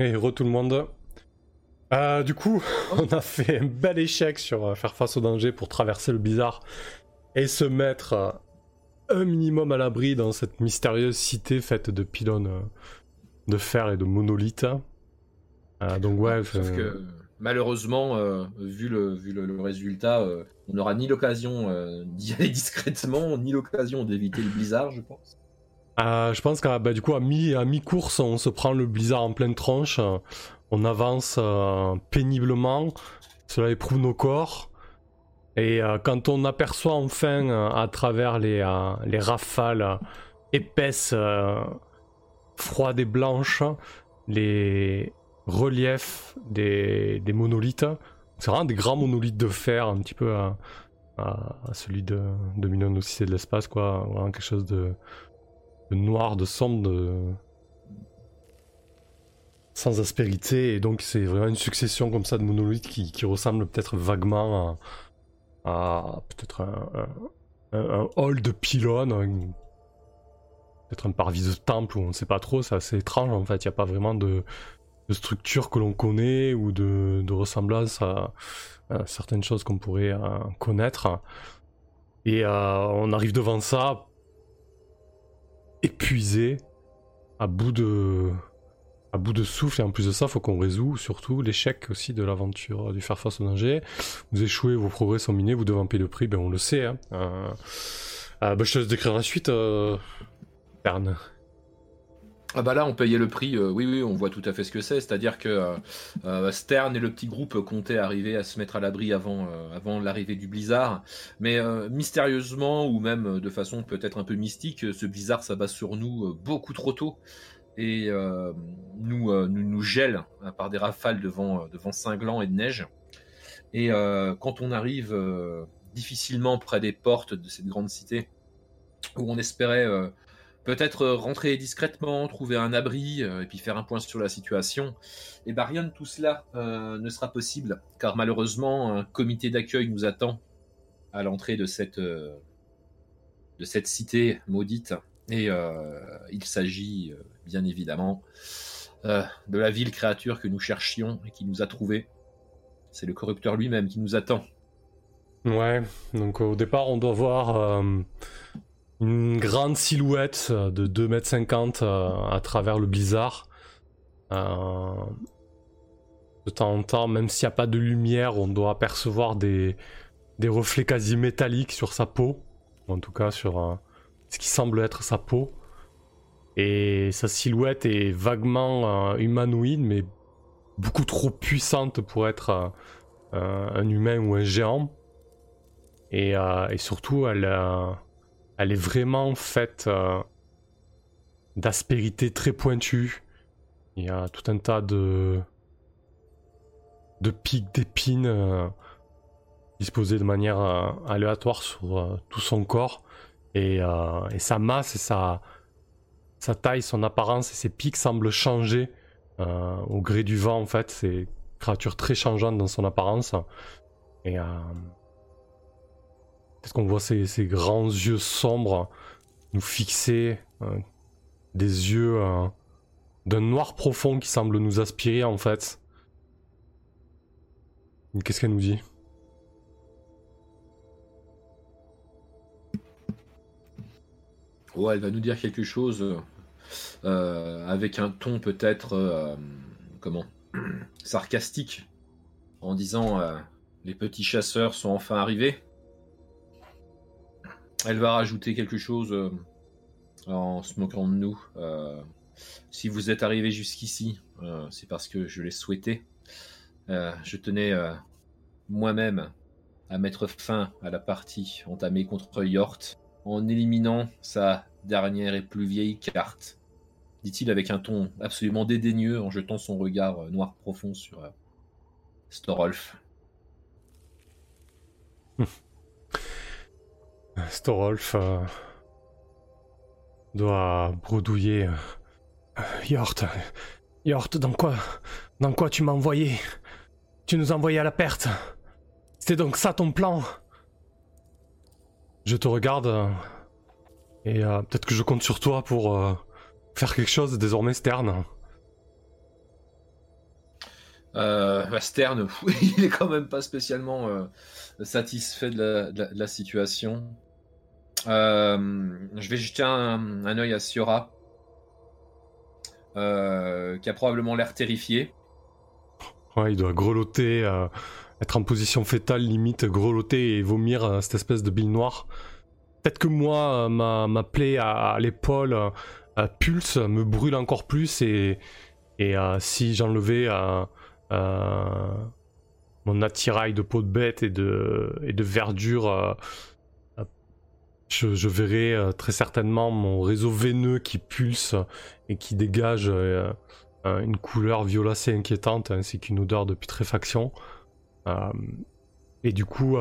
Et re tout le monde. Euh, du coup, on a fait un bel échec sur euh, faire face au danger pour traverser le bizarre et se mettre euh, un minimum à l'abri dans cette mystérieuse cité faite de pylônes de fer et de monolithes. Euh, donc ouais, Sauf que malheureusement, euh, vu, le, vu le, le résultat, euh, on n'aura ni l'occasion d'y aller discrètement, ni l'occasion d'éviter le blizzard, je pense. Euh, je pense qu'à bah, du coup à mi course on se prend le blizzard en pleine tronche, on avance euh, péniblement, cela éprouve nos corps. Et euh, quand on aperçoit enfin à travers les, les rafales épaisses, froides et blanches, les reliefs des, monolithes, c'est vraiment des grands monolithes de fer, un petit peu à, celui de, de aussi c'est de l'espace quoi, vraiment quelque chose de noir, de sombre, sans aspérité, et donc c'est vraiment une succession comme ça de monolithes qui, qui ressemble peut-être vaguement à, peut-être un, hall de pylônes, un- peut-être un parvis de temple, on ne sait pas trop, c'est assez étrange en fait, il n'y a pas vraiment de, structure que l'on connaît ou de, ressemblance à, à certaines choses qu'on pourrait euh, connaître. Et euh, on arrive devant ça, épuisé, à bout de à bout de souffle et en plus de ça faut qu'on résout surtout l'échec aussi de l'aventure du faire face au danger vous échouez vos progrès sont minés vous devez payer le prix ben on le sait hein. Euh, euh, ben, je te laisse décrire la suite euh... Ah bah là, on payait le prix, euh, oui, oui, on voit tout à fait ce que c'est, c'est-à-dire que euh, euh, Stern et le petit groupe comptaient arriver à se mettre à l'abri avant, l'arrivée du blizzard, mais mystérieusement, ou même de façon peut-être un peu mystique, ce blizzard s'abat sur nous beaucoup trop tôt, et nous, nous nous gèle hein, par des rafales de vent, de vent cinglant et de neige, et quand on arrive difficilement près des portes de cette grande cité, où on espérait... peut-être euh, rentrer discrètement, trouver un abri euh, et puis faire un point sur la situation. Et bah rien de tout cela euh, ne sera possible car malheureusement un comité d'accueil nous attend à l'entrée de cette de cette cité maudite et il s'agit bien évidemment de la ville créature que nous cherchions et qui nous a trouvé. C'est le corrupteur lui-même qui nous attend. ouais donc au départ on doit voir une grande silhouette de 2m50 euh, à travers le blizzard Euh, de temps en temps, même s'il n'y a pas de lumière, on doit apercevoir des, des reflets quasi métalliques sur sa peau, en tout cas sur euh, ce qui semble être sa peau. Et sa silhouette est vaguement humanoïde, mais beaucoup trop puissante pour être un humain ou un géant. Et, et surtout, elle, elle est vraiment faite euh, d'aspérité très pointue. Il y a tout un tas de, de pics d'épines euh, disposés de manière euh, aléatoire sur euh, tout son corps. Et, sa masse et sa, taille, son apparence et ses pics semblent changer au gré du vent en fait. C'est une créature très changeante dans son apparence. Euh, est-ce qu'on voit ces, ces grands yeux sombres nous fixer, euh, des yeux euh, d'un noir profond qui semble nous aspirer en fait. Qu'est-ce qu'elle nous dit? Ouais, elle va nous dire quelque chose euh, avec un ton peut-être euh, comment sarcastique en disant euh, les petits chasseurs sont enfin arrivés. Elle va rajouter quelque chose euh, en se moquant de nous. Euh, si vous êtes arrivés jusqu'ici, euh, c'est parce que je l'ai souhaité. Je tenais moi-même à mettre fin à la partie entamée contre Yort en éliminant sa dernière et plus vieille carte, dit-il avec un ton absolument dédaigneux en jetant son regard noir profond sur Storolf. Storolf euh, doit bredouiller. euh, euh, Yort, Yort, dans quoi, dans quoi tu m'as envoyé? Tu nous as envoyé à la perte. C'était donc ça ton plan? Je te regarde euh, et peut-être que je compte sur toi pour faire quelque chose désormais, Stern. Euh, Stern, il est quand même pas spécialement satisfait de la, situation. Euh, je vais jeter un, œil à Siora, qui a probablement l'air terrifié. Ouais, il doit grelotter, être en position fétale, limite grelotter et vomir cette espèce de bile noire. Peut-être que moi, ma, plaie à, l'épaule pulse, me brûle encore plus et, si j'enlevais euh, mon attirail de peau de bête et de, verdure, euh, je, verrai euh, très certainement mon réseau veineux qui pulse et qui dégage une couleur violacée inquiétante ainsi qu'une odeur de putréfaction. et du coup,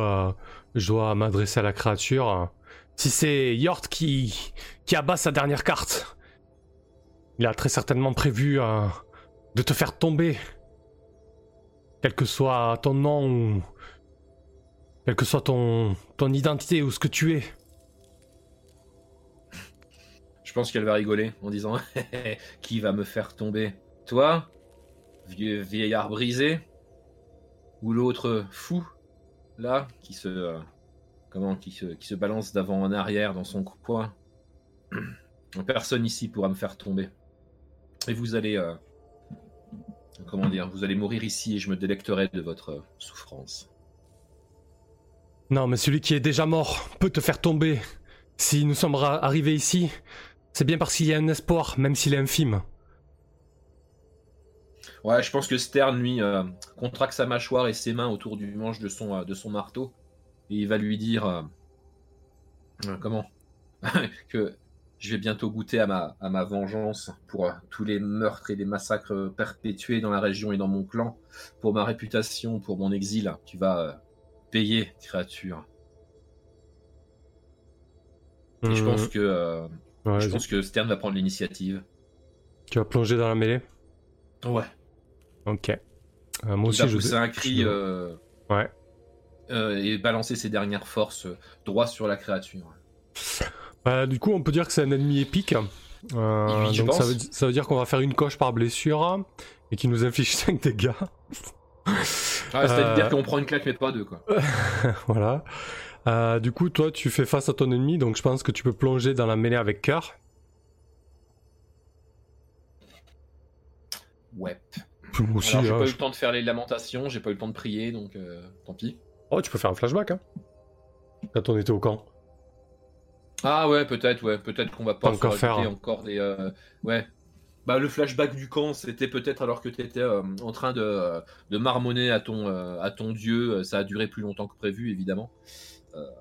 je dois m'adresser à la créature. Si c'est Yort qui, qui abat sa dernière carte, il a très certainement prévu de te faire tomber quel que soit ton nom ou quelle que soit ton, ton identité ou ce que tu es. Je pense qu'elle va rigoler en disant Qui va me faire tomber? Toi Vieux vieillard brisé? Ou l'autre fou Là Qui se. Euh, comment qui se, qui se balance d'avant en arrière dans son coin? Personne ici pourra me faire tomber. Et vous allez. Euh, comment dire, vous allez mourir ici et je me délecterai de votre souffrance. Non, mais celui qui est déjà mort peut te faire tomber. Si nous sommes arrivés ici, c'est bien parce qu'il y a un espoir, même s'il est infime. Ouais, je pense que Stern, lui, euh, contracte sa mâchoire et ses mains autour du manche de son, euh, de son marteau. Et il va lui dire... Euh, comment Que je vais bientôt goûter à ma, à ma vengeance pour tous les meurtres et les massacres perpétués dans la région et dans mon clan, pour ma réputation, pour mon exil. Tu vas payer, créature. Et je pense que euh, je pense que Stern va prendre l'initiative. Tu vas plonger dans la mêlée Ouais. Ok. moi aussi, je pousser un cri. ouais. et balancer ses dernières forces droit sur la créature. Bah, du coup, on peut dire que c'est un ennemi épique. Euh, donc ça veut, ça veut, dire qu'on va faire une coche par blessure et qui nous inflige 5 dégâts. Ah, C'est-à-dire euh, qu'on prend une claque mais pas deux quoi. voilà. Euh, du coup, toi, tu fais face à ton ennemi, donc je pense que tu peux plonger dans la mêlée avec cœur. Ouais. Aussi, j'ai hein, pas eu le temps de faire les lamentations, j'ai pas eu le temps de prier, donc tant pis. Oh, tu peux faire un flashback, hein. Quand on était au camp. Ah ouais, peut-être, ouais, peut-être qu'on va pas encore faire encore des, euh, ouais. Bah le flashback du camp, c'était peut-être alors que tu étais euh, en train de, de marmonner à ton, euh, à ton dieu. Ça a duré plus longtemps que prévu, évidemment.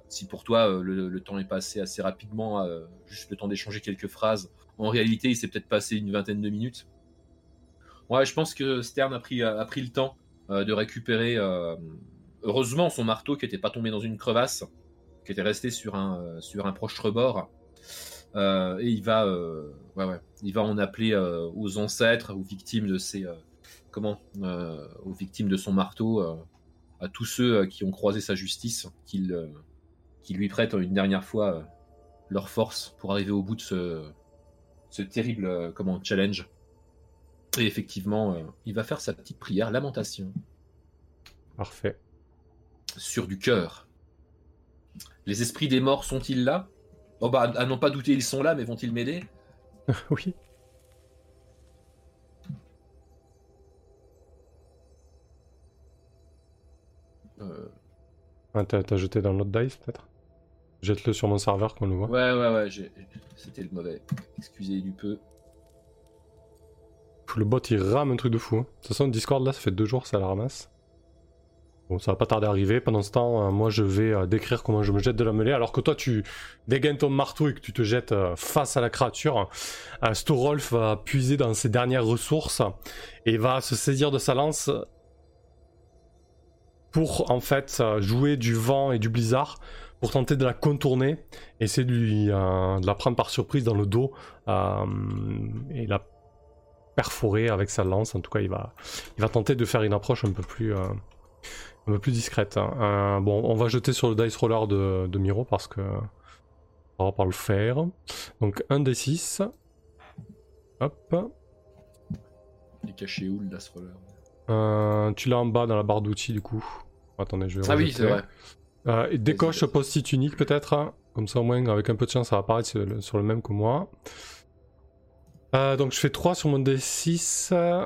Si pour toi le, temps est passé assez rapidement, juste le temps d'échanger quelques phrases, en réalité il s'est peut-être passé une vingtaine de minutes. Ouais, je pense que Stern a pris, le temps de récupérer, heureusement, son marteau qui n'était pas tombé dans une crevasse qui était resté sur un, euh, proche rebord. Euh, et il va, euh, il va en appeler aux ancêtres, aux victimes de ses, comment, aux victimes de son marteau, à tous ceux qui ont croisé sa justice, qu'il qui lui prêtent une dernière fois leur force pour arriver au bout de ce, ce terrible comment, challenge. Et effectivement, il va faire sa petite prière, lamentation. Parfait. Sur du cœur. Les esprits des morts sont-ils là? Oh bah, à n'en pas douter, ils sont là, mais vont-ils m'aider? Oui. Ah, t'as jeté dans l'autre dice, peut-être? Jette-le sur mon serveur qu'on le voit. Ouais, ouais, ouais, c'était le mauvais. Excusez du peu. Le bot il rame un truc de fou. Hein. De toute façon, Discord là, ça fait deux jours, ça la ramasse. Bon, ça va pas tarder à arriver. Pendant ce temps, euh, moi, je vais euh, décrire comment je me jette de la mêlée. Alors que toi, tu dégaines ton marteau et que tu te jettes euh, face à la créature. Storolf va puiser dans ses dernières ressources et va se saisir de sa lance pour, en fait, jouer du vent et du blizzard pour tenter de la contourner, essayer de, lui, de la prendre par surprise dans le dos et la perforer avec sa lance. En tout cas, il va, il va tenter de faire une approche un peu plus un peu plus discrète. Hein. Euh, bon, on va jeter sur le dice roller de, Miro parce que on va pas le faire. Donc un des 6. Hop. Il est caché où le dice roller? Euh, tu l'as en bas dans la barre d'outils du coup. Attendez, je vais Ah oui, c'est vrai. Euh, et décoche post-it unique peut-être. hein. Comme ça au moins avec un peu de chance ça va apparaître sur le, sur le même que moi. Euh, donc je fais 3 sur mon D6 euh,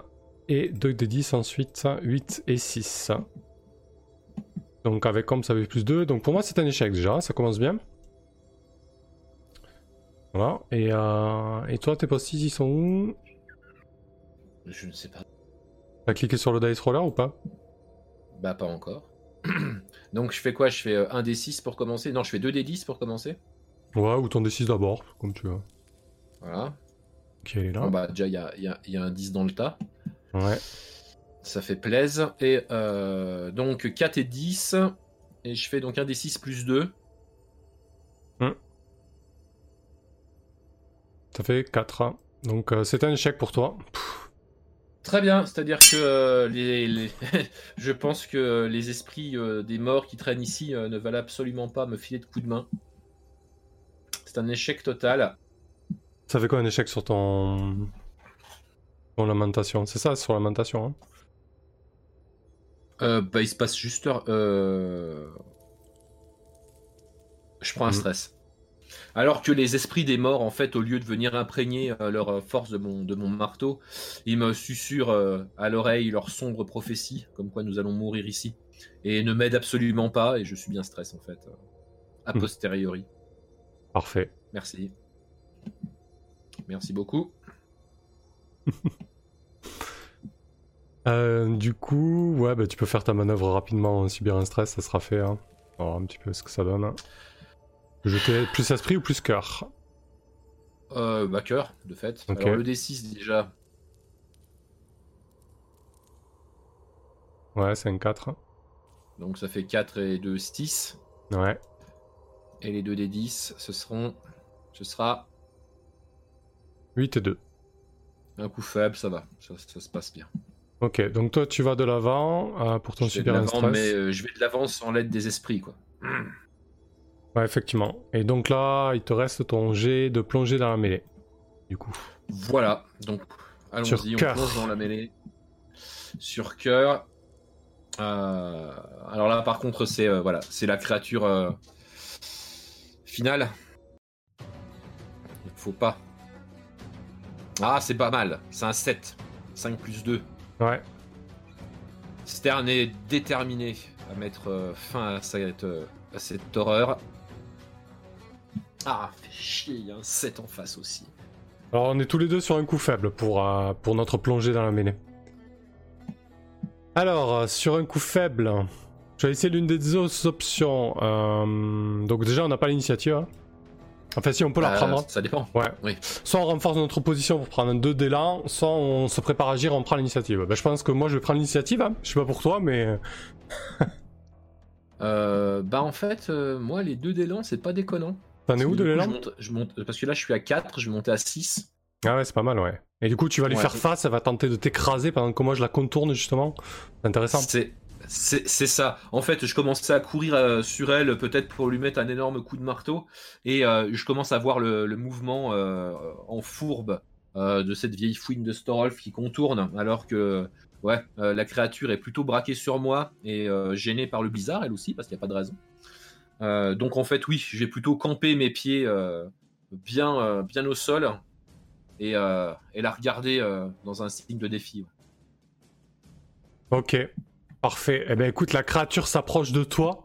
et 2 D10 ensuite 8 et 6. Donc avec comme ça fait plus 2. Donc pour moi c'est un échec déjà, ça commence bien. Voilà. Et, et toi tes post-it ils sont où? Je ne sais pas. T'as cliqué sur le dice roller ou pas Bah, pas encore. Donc, je fais quoi? Je fais euh, un D6 pour commencer? Non, je fais 2 D10 pour commencer? Ouais, ou ton D6 d'abord, comme tu veux. Voilà. Ok, elle est là. Bon, bah, déjà, il y a, il y a- il y a un 10 dans le tas. Ouais. Ça fait plaise. Et euh, donc 4 et 10. Et je fais donc un D6 plus 2. Ça fait 4. Donc euh, c'est un échec pour toi. Pff, Très bien, c'est-à-dire que euh, les, les- je pense que les esprits euh, des morts qui traînent ici euh, ne veulent absolument pas me filer de coups de main. C'est un échec total. Ça fait quoi un échec sur ton. ton lamentation? C'est ça, sur lamentation. Hein? Euh, bah, il se passe juste. euh, Je prends un Mhm. stress. Alors que les esprits des morts, en fait, au lieu de venir imprégner euh, leur euh, force de mon, de mon marteau, ils me susurrent euh, à l'oreille leur sombre prophétie, comme quoi nous allons mourir ici, et ne m'aident absolument pas, et je suis bien stress, en fait, a Mhm. posteriori. Parfait. Merci. Merci beaucoup. Euh, du coup, ouais, bah, tu peux faire ta manœuvre rapidement, subir un stress, ça sera fait. Hein. On va voir un petit peu ce que ça donne. hein. Jeter plus esprit ou plus cœur Euh, bah, cœur, de fait. Ok. Alors, le D6, déjà, Ouais, c'est un 4. donc ça fait 4 et 2, 6. Ouais. Et les 2 D10, ce seront. Ce sera 8 et 2. un coup faible, ça va. Ça, ça se passe bien. Ok, donc toi tu vas de l'avant euh, pour ton je vais de stress. mais euh, je vais de l'avant sans l'aide des esprits, quoi. Ouais, effectivement. Et donc là, il te reste ton jet de plongée dans la mêlée. Du coup. Voilà, donc allons-y, on plonge dans la mêlée. Sur cœur. Euh, alors là, par contre, c'est euh, voilà, c'est la créature euh, finale. Il faut pas. Ah, c'est pas mal. C'est un 7. 5 plus 2. Ouais. Stern est déterminé à mettre fin à cette, à cette horreur. Ah, fait chier, il y a un 7 en face aussi. Alors on est tous les deux sur un coup faible pour, euh, pour notre plongée dans la mêlée. Alors, euh, sur un coup faible, je vais essayer l'une des deux options. Euh, donc déjà, on n'a pas l'initiative. hein. Enfin, si, on peut la Euh, prendre. ça dépend. Ouais. oui. Soit on renforce notre position pour prendre un 2 d'élan, soit on se prépare à agir, on prend l'initiative. Ben, je pense que moi, je vais prendre l'initiative. hein. Je sais pas pour toi, mais... Bah en fait, moi les deux d'élan, c'est pas déconnant. T'en es où de l'élan je monte, je monte- Parce que là je suis à 4, je vais monter à 6. Ah ouais, c'est pas mal, ouais. Et du coup, tu vas lui Ouais. faire face, elle va tenter de t'écraser pendant que moi je la contourne, justement. C'est intéressant. C'est ça. En fait, je commençais à courir euh, sur elle, peut-être pour lui mettre un énorme coup de marteau, et euh, je commence à voir le, le mouvement euh, en fourbe de cette vieille fouine de Storolf qui contourne, alors que ouais, la créature est plutôt braquée sur moi et gênée par le blizzard, elle aussi, parce qu'il n'y a pas de raison. Euh, donc en fait, oui, je vais plutôt camper mes pieds euh, bien, euh, bien au sol et, et la regarder dans un signe de défi. Ok, parfait. Eh ben écoute, la créature s'approche de toi,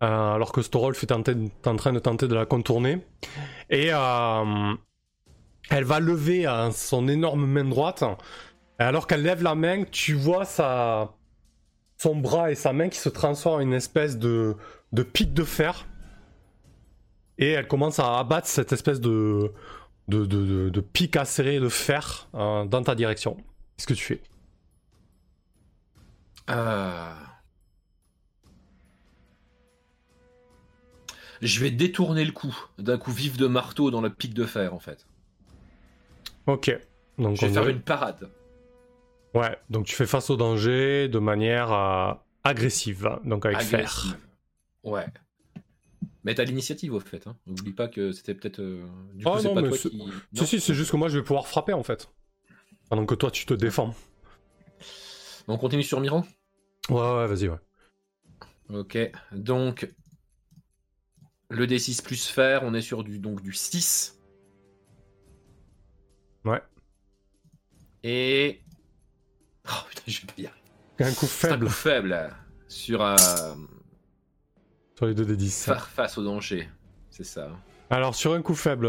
alors que Storolf est en, train- de tenter de la contourner. Et elle va lever son énorme main droite. Et alors qu'elle lève la main, tu vois son bras et sa main qui se transforment en une espèce de, de pic de fer. Et elle commence à abattre cette espèce de, de, de, de- de pic acéré de fer euh, dans ta direction. Qu'est-ce que tu fais? Euh, Je vais détourner le coup d'un coup vif de marteau dans le pic de fer en fait. Ok. Donc Je vais faire une parade. Ouais, donc tu fais face au danger de manière euh, agressive, donc avec fer. Ouais. Mais t'as l'initiative au fait. Hein. N'oublie pas que c'était peut-être. euh, Du coup, Oh c'est non, pas mais toi qui. Si, Non si, c'est juste que moi je vais pouvoir frapper en fait. Pendant que toi tu te défends. On continue sur Miran? Ouais, ouais, vas-y, ouais. Ok, donc le D6 plus fer, on est sur du, donc, du 6. Ouais. Et. Oh putain, je vais pas y arriver. Un coup C'est un faible coup faible sur euh, sur les 2 des 10. faire face au danger. C'est ça. Alors, sur un coup faible,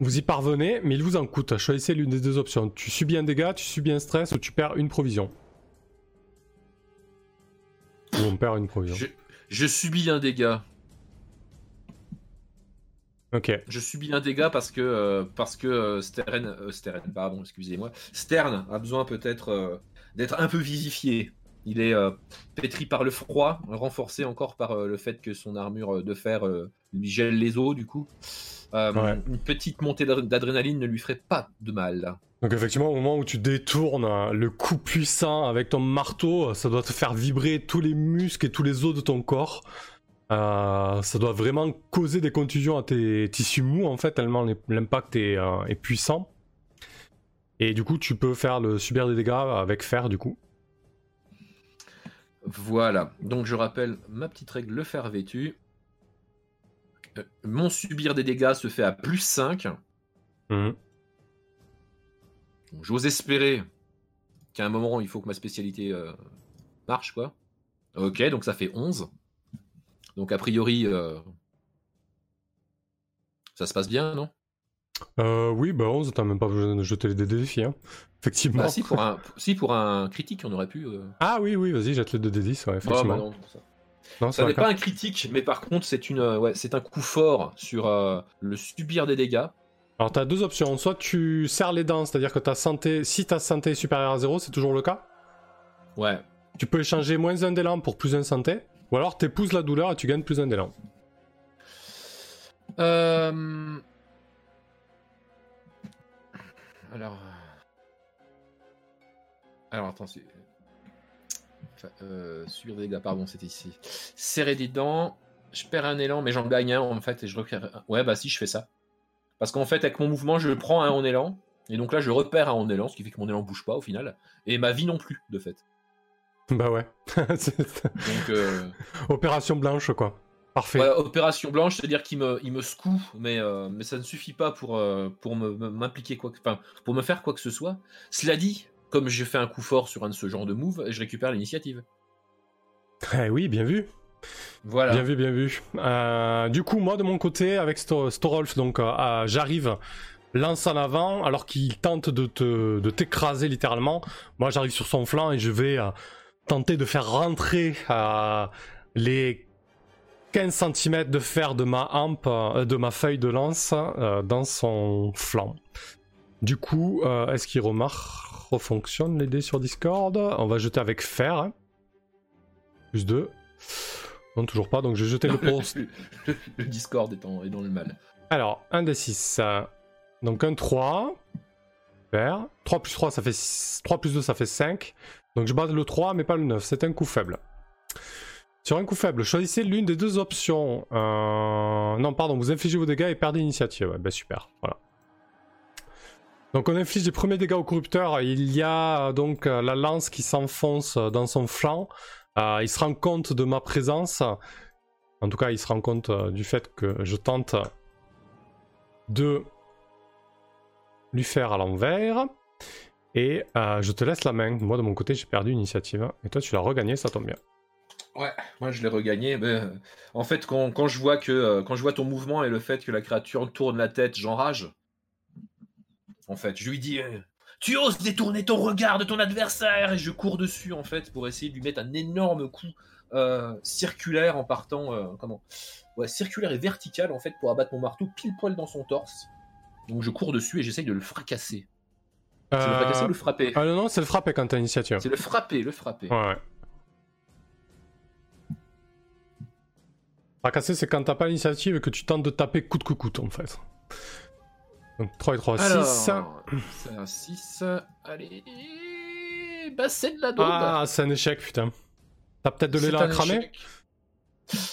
vous y parvenez, mais il vous en coûte. Choisissez l'une des deux options. Tu subis un dégât, tu subis un stress ou tu perds une provision. Ou on perd une provision. Je, je subis un dégât. Ok. Je subis un dégât parce que euh, parce que euh, Stern, euh, Stern, pardon, excusez-moi, Stern a besoin peut-être euh, d'être un peu visifié. Il est euh, pétri par le froid, renforcé encore par euh, le fait que son armure de fer euh, lui gèle les os du coup. Euh, Ouais. Une petite montée d'adr- d'adrénaline ne lui ferait pas de mal. Donc effectivement, au moment où tu détournes euh, le coup puissant avec ton marteau, euh, ça doit te faire vibrer tous les muscles et tous les os de ton corps. Euh, ça doit vraiment causer des contusions à tes tissus mous en fait, tellement l'im- l'impact est, euh, est puissant. Et du coup, tu peux faire le subir des dégâts avec fer du coup. Voilà. Donc je rappelle ma petite règle le fer vêtu. Euh, mon subir des dégâts se fait à plus 5. Mhm. J'ose espérer qu'à un moment, il faut que ma spécialité euh, marche, quoi. Ok, donc ça fait 11. Donc a priori, euh, ça se passe bien, non? Euh, oui, bah 11, t'as même pas besoin de jeter les dés de défi, hein. Effectivement. Bah si pour, un, si, pour un critique, on aurait pu... euh, Ah oui, oui, vas-y, jette les 2 d 10, ouais, bah, effectivement. bah non, ça- non, Ça n'est pas un critique, mais par contre, c'est une, euh, ouais, c'est un coup fort sur euh, le subir des dégâts. Alors t'as deux options, soit tu serres les dents, c'est-à-dire que ta santé, si ta santé est supérieure à 0, c'est toujours le cas. Ouais. Tu peux échanger moins un d'élan pour plus un santé, ou alors t'épouses la douleur et tu gagnes plus un d'élan. Euh... Alors... Alors, attends, c'est... Enfin, euh, subir des dégâts, pardon, c'était ici. Serrer des dents, je perds un élan, mais j'en gagne un, en fait, et je repère... un. Ouais, bah si, je fais ça. Parce qu'en fait, avec mon mouvement, je prends un en élan, et donc là, je repère un en élan, ce qui fait que mon élan bouge pas, au final, et ma vie non plus, de fait. Bah ouais. Donc... Euh... Opération blanche, quoi. Parfait. Voilà, opération blanche, c'est-à-dire qu'il me, il me secoue, mais, euh, mais ça ne suffit pas pour, euh, pour m'impliquer quoi que, enfin, pour me faire quoi que ce soit. Cela dit, comme j'ai fait un coup fort sur un de ce genre de move, je récupère l'initiative. Eh oui, bien vu. Voilà. Bien vu, bien vu. Euh, du coup, moi de mon côté, avec Sto- Storolf, donc j'arrive, lance en avant, alors qu'il tente de te, de t'écraser littéralement. Moi, j'arrive sur son flanc et je vais tenter de faire rentrer les 15 cm de fer de ma hampe, euh, de ma feuille de lance euh, dans son flanc. Du coup, euh, est-ce qu'il remarque, refonctionne les dés sur Discord? On va jeter avec fer. hein. Plus 2. Non, toujours pas, donc je vais jeter le pro. le, Discord est, en- est dans le mal. Alors, 1 des 6. Donc un 3. Super. 3 plus 3, ça fait 6 3 plus 2, ça fait 5. Donc je bats le 3, mais pas le 9. C'est un coup faible. Sur un coup faible, choisissez l'une des deux options. Euh, Non, pardon, vous infligez vos dégâts et perdez l'initiative. Ouais, ben super, voilà. Donc on inflige les premiers dégâts au corrupteur. Il y a euh, donc euh, la lance qui s'enfonce dans son flanc. Il se rend compte de ma présence. En tout cas, il se rend compte du fait que je tente de lui faire à l'envers. Et je te laisse la main. Moi, de mon côté, j'ai perdu l'initiative. Et toi, tu l'as regagné, ça tombe bien. Ouais, moi je l'ai regagné. Mais, euh, en fait, quand, quand je vois que euh, quand je vois ton mouvement et le fait que la créature tourne la tête, j'enrage. En fait, je lui dis euh, Tu oses détourner ton regard de ton adversaire Et je cours dessus, en fait, pour essayer de lui mettre un énorme coup circulaire en partant. comment? Ouais, circulaire et vertical, en fait, pour abattre mon marteau pile poil dans son torse. Donc je cours dessus et j'essaye de le fracasser. C'est le fracasser ou le frapper? Ah non, non, c'est le frapper quand t'as l'initiative. C'est le frapper, le frapper. Ouais, ouais. Fracasser, c'est quand t'as pas l'initiative et que tu tentes de taper coûte que coûte, en fait. Donc 3 et 3, 6. Alors, c'est un 6. Allez. Bah, c'est de la daube. Ah, c'est un échec, putain. T'as peut-être de C'est l'élan un à cramer échec.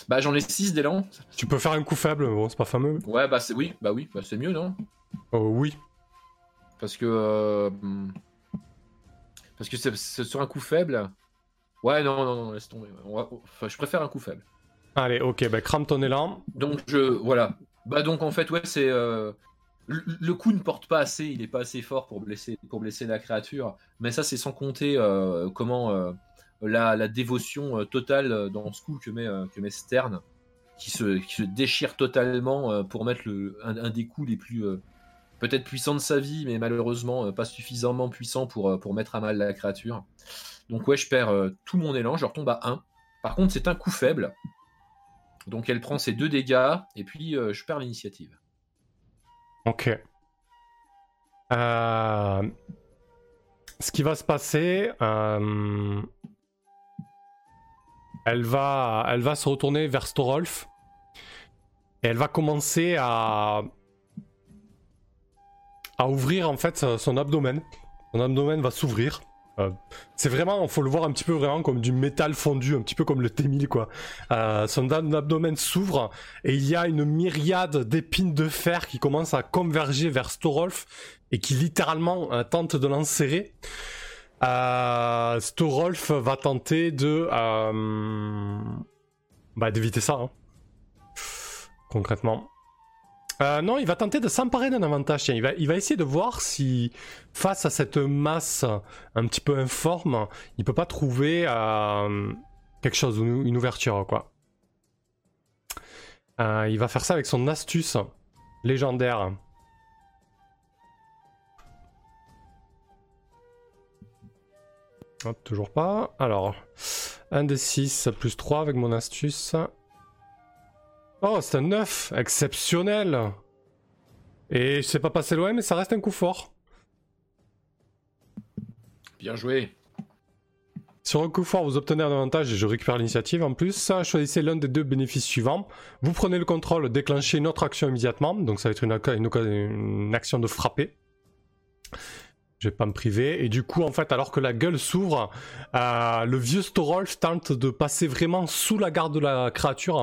Bah, j'en ai 6 d'élan. Tu peux faire un coup faible, bon, c'est pas fameux. Ouais, bah, c'est oui, bah oui, bah, c'est mieux, non? Oh oui. Parce que. euh. Parce que c'est sur un coup faible. Ouais, non, non, non, laisse tomber. Enfin, je préfère un coup faible. Allez, ok, bah crame ton élan. Donc, je. Voilà. Bah, donc, en fait, ouais, c'est. Euh, le, coup ne porte pas assez, il est pas assez fort pour blesser, pour blesser la créature. Mais ça, c'est sans compter euh, comment euh, la, dévotion totale dans ce coup que met, que met Stern, qui se, qui se déchire totalement pour mettre le, un, des coups les plus peut-être puissants de sa vie, mais malheureusement pas suffisamment puissant pour, pour mettre à mal la créature. Donc ouais, je perds tout mon élan, je retombe à 1. Par contre, c'est un coup faible. Donc elle prend ses deux dégâts, et puis je perds l'initiative. Ok. Euh, ce qui va se passer, euh, elle, va, elle va se retourner vers Storolf et elle va commencer à, à ouvrir en fait son abdomen. Son abdomen va s'ouvrir euh, c'est vraiment, faut le voir un petit peu vraiment comme du métal fondu, un petit peu comme le T1000 quoi. Euh, son abdomen s'ouvre et il y a une myriade d'épines de fer qui commencent à converger vers Storolf et qui littéralement euh, tente de l'enserrer. Storolf va tenter de bah, d'éviter ça, hein. concrètement. Euh, non, il va tenter de s'emparer d'un avantage. il, va, il va essayer de voir si, face à cette masse un petit peu informe, il peut pas trouver euh, quelque chose, une ouverture, quoi. Euh, il va faire ça avec son astuce légendaire. Toujours pas. Alors, 1 des 6 plus 3 avec mon astuce. Oh, c'est un 9 Exceptionnel Et je sais pas passer loin, mais ça reste un coup fort. Bien joué. Sur un coup fort, vous obtenez un avantage et je récupère l'initiative. En plus, choisissez l'un des deux bénéfices suivants. Vous prenez le contrôle, déclenchez une autre action immédiatement. Donc ça va être une, une action de frapper. Je vais pas me priver. Et du coup, en fait, alors que la gueule s'ouvre, euh, le vieux Storolf tente de passer vraiment sous la garde de la créature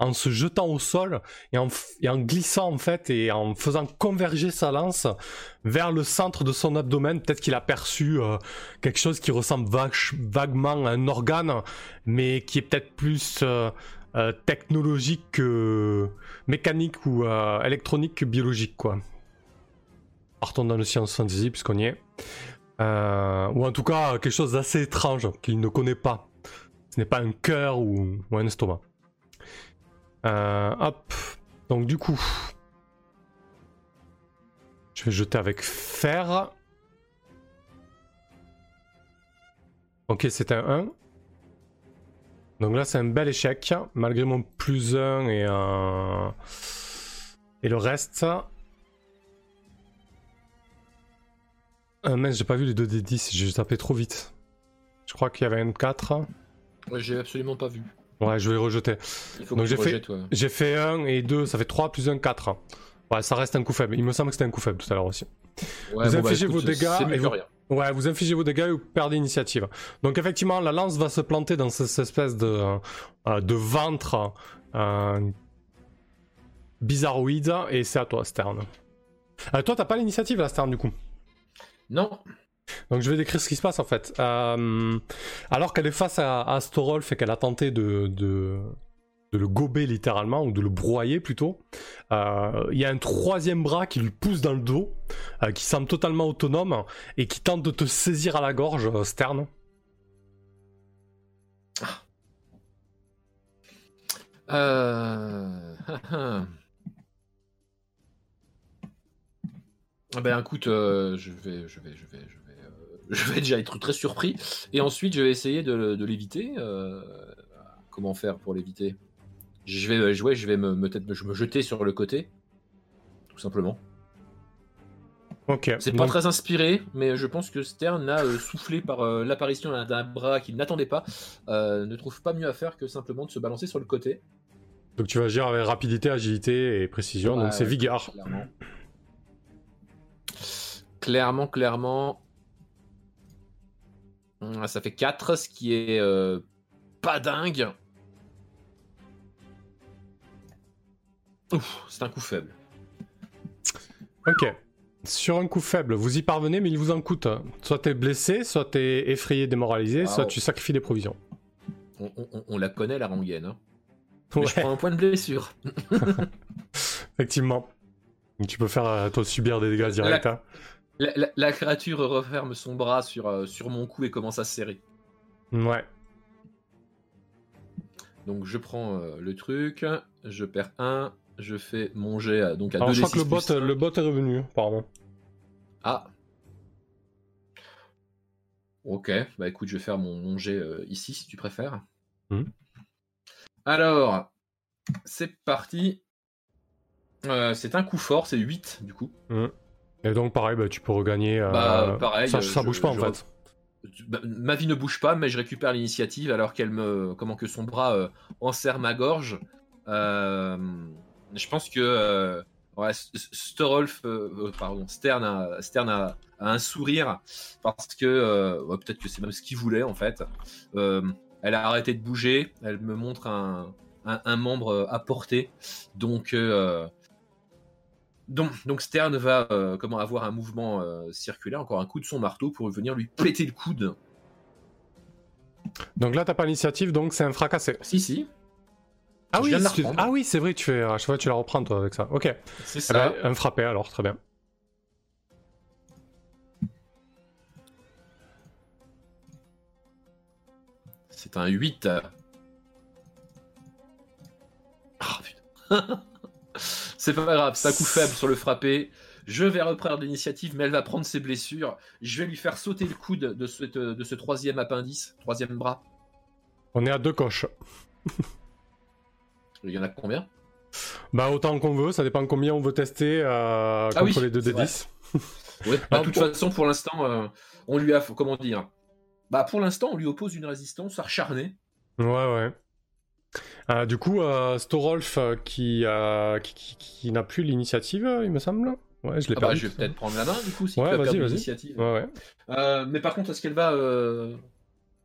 en, se jetant au sol et en, glissant en fait et en faisant converger sa lance vers le centre de son abdomen. Peut-être qu'il a perçu euh, quelque chose qui ressemble vaguement à un organe, mais qui est peut-être plus euh, technologique que mécanique ou électronique que biologique, quoi partons dans le science fantasy puisqu'on y est. Euh, ou en tout cas quelque chose d'assez étrange qu'il ne connaît pas. Ce n'est pas un cœur ou, un estomac. Euh, hop. Donc du coup, je vais jeter avec fer. Ok, c'est un 1. Donc là, c'est un bel échec, malgré mon plus 1 et, un... et le reste. Euh, mince, j'ai pas vu les 2 d 10, j'ai tapé trop vite. Je crois qu'il y avait un 4. Ouais, j'ai absolument pas vu. Ouais, je vais rejeter. Donc j'ai fait, j'ai fait 1 et 2, ça fait 3 plus 1, 4. Ouais, ça reste un coup faible. Il me semble que c'était un coup faible tout à l'heure aussi. vous bah, infligez vos dégâts. Et vous... Ouais, vous infligez vos dégâts et vous perdez l'initiative. Donc effectivement, la lance va se planter dans cette espèce de, euh, de ventre euh, bizarroïde et c'est à toi, Stern. Euh, toi, t'as pas l'initiative là, Stern, du coup non. Donc je vais décrire ce qui se passe en fait. Euh, alors qu'elle est face à, Storolf et qu'elle a tenté de, de, le gober littéralement, ou de le broyer plutôt, euh, il y a un troisième bras qui lui pousse dans le dos, euh, qui semble totalement autonome, et qui tente de te saisir à la gorge, Stern. Euh... ben écoute, euh, je vais, je vais, je vais, je vais, euh, je vais déjà être très surpris. Et ensuite, je vais essayer de, l'éviter. Euh, comment faire pour l'éviter? Je vais jouer, je vais me, me, me, jeter sur le côté, tout simplement. Ok. C'est pas très inspiré, mais je pense que Stern a soufflé par l'apparition d'un bras qu'il n'attendait pas. ne trouve pas mieux à faire que simplement de se balancer sur le côté. Donc tu vas agir avec rapidité, agilité et précision. donc c'est Vigard. Clairement, clairement. Ah, ça fait 4, ce qui est euh, pas dingue. c'est un coup faible. Ok. Sur un coup faible, vous y parvenez, mais il vous en coûte. Soit t'es blessé, soit t'es effrayé, démoralisé, soit Wow. tu sacrifies des provisions. On, on- on la connaît, la rengaine. Hein. Ouais, je prends un point de blessure. effectivement. Tu peux faire euh, toi subir des dégâts directs. hein. La, la- la créature referme son bras sur, euh, sur mon cou et commence à se serrer. Ouais. Donc je prends euh, le truc, je perds un, je fais mon jet à- donc à Alors 2 je crois que le bot, le bot est revenu, apparemment. Ah. Ok, bah écoute, je vais faire mon, mon jet euh, ici si tu préfères. Mhm. Alors, c'est parti. Euh, c'est un coup fort, c'est 8 du coup. Et donc pareil, bah, tu peux regagner. euh, Bah, pareil, Ça, ça je- bouge pas en je fait. Bah, ma vie ne bouge pas, mais je récupère l'initiative alors qu'elle me, comment que son bras euh, enserre ma gorge. Euh, je pense que euh, ouais, Storolf, euh, pardon, Stern, a, Stern a, a un sourire parce que ouais, peut-être que c'est même ce qu'il voulait en fait. Elle a arrêté de bouger, elle me montre un, un, un membre à portée, donc. Donc, donc Stern va euh, comment avoir un mouvement euh, circulaire, encore un coup de son marteau pour venir lui péter le coude. Donc là, t'as pas l'initiative, donc c'est un fracassé. Si, si, Ah Je oui, ah oui, c'est vrai, tu fais. À chaque fois, tu la reprends toi avec ça. Ok. c'est Eh ça. ben, un frappé alors, très bien. C'est un 8. Ah putain. c'est pas grave, c'est un coup faible sur le frappé. Je vais reprendre l'initiative, mais elle va prendre ses blessures. Je vais lui faire sauter le coude de ce, de ce troisième appendice, troisième bras. On est à deux coches. Il y en a combien? Bah autant qu'on veut, ça dépend combien on veut tester euh, contre Ah oui, les 2 c'est d vrai. 10. Ouais, bah, Ah, de toute façon, pour l'instant, euh, on lui a, comment dire? Bah, pour l'instant, on lui oppose une résistance acharnée. Ouais, ouais. Euh, du coup, euh, Storolf euh, qui, qui, qui- qui n'a plus l'initiative, il me semble. Ouais, je l'ai Ah bah, je vais peut-être prendre la main, du coup, si Ouais, tu as vas-y, perdu vas-y. l'initiative. Ouais, mais par contre, est-ce qu'elle va.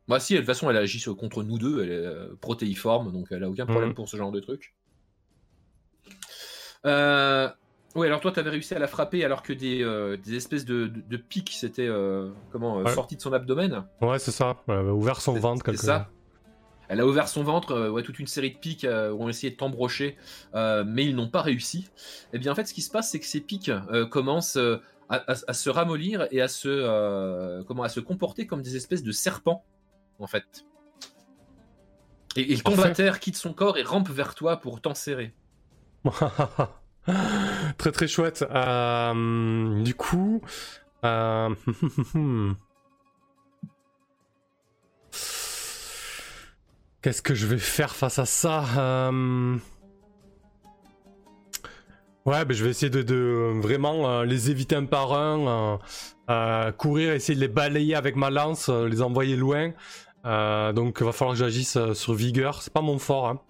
Bah, si, de toute façon, elle agit contre nous deux, elle est protéiforme, donc elle a aucun problème Mhm. pour ce genre de truc. Oui, alors toi, t'avais réussi à la frapper alors que des, des espèces de, de, de pics euh, comment, sortis de son abdomen? Ouais, c'est ça. Elle avait ouvert son ventre quelque ça. Elle a ouvert son ventre, euh, ouais, toute une série de pics euh, ont essayé de t'embrocher, euh, mais ils n'ont pas réussi. Et bien en fait, ce qui se passe, c'est que ces pics euh, commencent à, à- à se ramollir et à se, comment, à se comporter comme des espèces de serpents, en fait. Et à terre, quitte son corps et rampe vers toi pour t'enserrer. très très chouette. Du coup, qu'est-ce que je vais faire face à ça Euh, Ouais, ben je vais essayer de, vraiment euh, les éviter un par un, euh, courir, essayer de les balayer avec ma lance, les envoyer loin. Donc, il va falloir que j'agisse sur vigueur. C'est pas mon fort.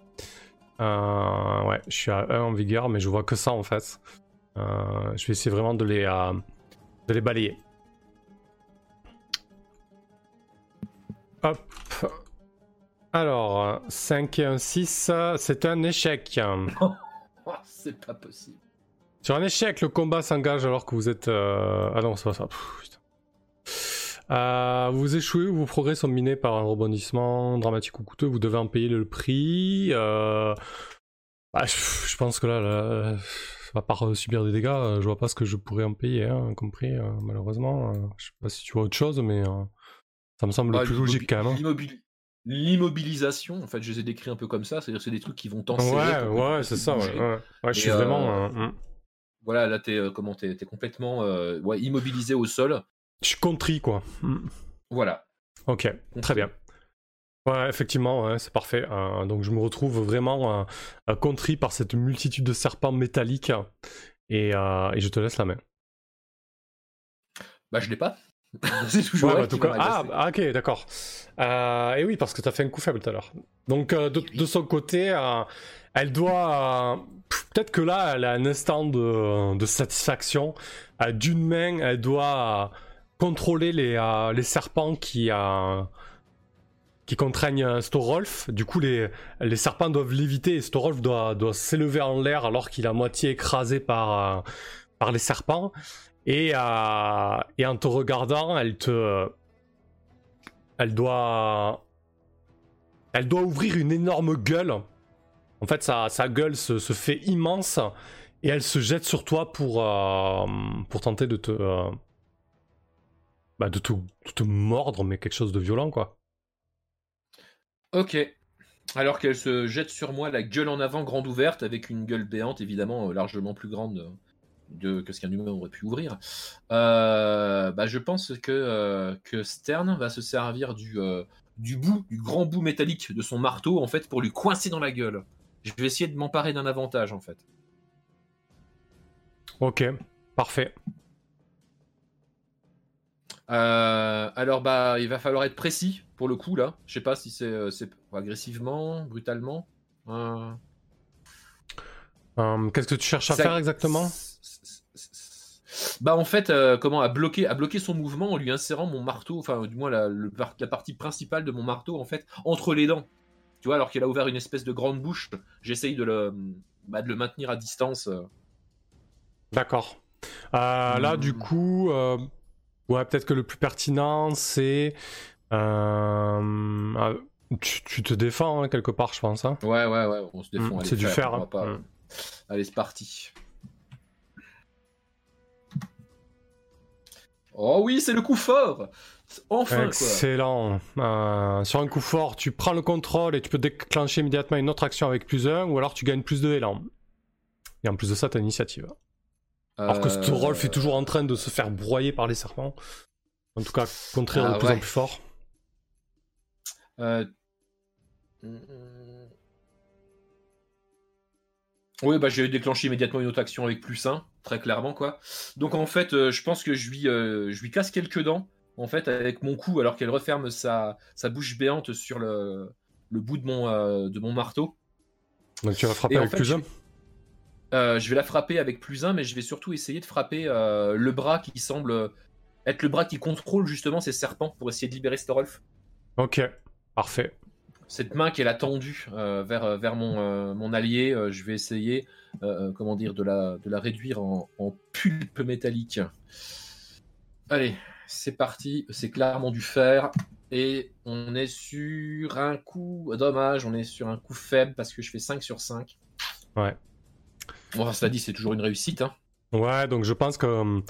Hein. Ouais, je suis à 1 en vigueur, mais je vois que ça en fait. Je vais essayer vraiment de les, de les balayer. Hop. Alors, 5 et un 6, c'est un échec. Oh, c'est pas possible. Sur un échec, le combat s'engage alors que vous êtes. euh, Ah non, c'est pas ça. Pff, putain. Euh, vous échouez ou vos progrès sont minés par un rebondissement dramatique ou coûteux, vous devez en payer le prix. Euh... bah, je, pense que là, là, à part subir des dégâts, je vois pas ce que je pourrais en payer, hein, compris, malheureusement. Je sais pas si tu vois autre chose, mais ça me semble Bah, le plus logique quand même. hein. L'immobil- L'immobilisation, en fait, je les ai décrits un peu comme ça, c'est-à-dire c'est des trucs qui vont t'enserrer. Ouais, ouais, c'est ça, ouais, bouger. ouais. Ouais, je suis vraiment. euh. Voilà, là, t'es euh, comment t'es, complètement euh, ouais, immobilisé au sol. Je suis contrit, quoi. Hmm. Voilà. Ok, très bien. Ouais, effectivement, ouais, c'est parfait. Donc je me retrouve vraiment contrit par cette multitude de serpents métalliques et, et je te laisse la main. Bah, je l'ai pas. c'est toujours Ouais, elle bah, qui va ah, ah, ok, d'accord. Euh, et oui, parce que tu as fait un coup faible tout à l'heure. Donc euh, de, de son côté, euh, elle doit... Peut-être que là, elle a un instant de, de satisfaction. D'une main, elle doit contrôler les, les serpents qui... qui contraignent Storolf. Du coup, les, les serpents doivent l'éviter et Storolf doit, doit s'élever en l'air alors qu'il est à moitié écrasé par, par les serpents. Et, euh, et en te regardant, elle te. Elle doit. Elle doit ouvrir une énorme gueule. En fait, sa, gueule se, fait immense et elle se jette sur toi pour, euh, pour tenter de te. euh, bah, de te, de te mordre, mais quelque chose de violent, quoi. Ok. Alors qu'elle se jette sur moi, la gueule en avant, grande ouverte, avec une gueule béante, évidemment, largement plus grande de, que ce qu'un humain aurait pu ouvrir. Euh, bah, je pense que, euh, que Stern va se servir du, euh, du bout, du grand bout métallique de son marteau, en fait, pour lui coincer dans la gueule. Je vais essayer de m'emparer d'un avantage, en fait. Ok, parfait. Alors, bah, il va falloir être précis, pour le coup, là. Je sais pas si c'est agressivement, brutalement. Qu'est-ce que tu cherches à faire exactement? Bah en fait, euh, comment à bloquer, à bloquer son mouvement en lui insérant mon marteau, enfin du moins la, le la partie principale de mon marteau en fait entre les dents. Tu vois, alors qu'il a ouvert une espèce de grande bouche, j'essaye de le, bah, de le maintenir à distance. euh. D'accord. Euh, Là, du Hmm. coup, euh, ouais, peut-être que le plus pertinent, c'est. ah, tu, tu te défends hein, quelque part, je pense. hein. Ouais, ouais, ouais, on se défend. Mm, allez, c'est du fer, hein. pas- Mm. Allez, c'est parti. Oh oui, c'est le coup fort Enfin, quoi Excellent. Euh, sur un coup fort, tu prends le contrôle et tu peux déclencher immédiatement une autre action avec plus 1, ou alors tu gagnes plus de élan. Et en plus de ça, t'as l'initiative. Alors que Euh, Storolf est toujours en train de se faire broyer par les serpents. En tout cas, contraire Ah de plus ouais. en plus fort. Euh, Oui, bah j'ai déclenché immédiatement une autre action avec plus 1, très clairement quoi. Donc en fait, euh, je pense que je lui, euh, je lui casse quelques dents, en fait, avec mon coup, alors qu'elle referme sa, sa bouche béante sur le, le bout de mon, euh, de mon marteau. Donc tu vas frapper Et en avec fait, plus je- 1. Euh, je vais la frapper avec plus 1, mais je vais surtout essayer de frapper le bras qui semble être le bras qui contrôle justement ces serpents pour essayer de libérer Storolf. Ok, parfait. Cette main qu'elle a tendue euh, vers, vers mon, euh, mon allié, euh, je vais essayer euh, comment dire, de, la, de la réduire en, en pulpe métallique. Allez, c'est parti, c'est clairement du fer. Et on est sur un coup. Dommage, on est sur un coup faible parce que je fais 5 sur 5. Ouais. Bon, enfin, cela dit, c'est toujours une réussite. Hein. Ouais, donc je pense que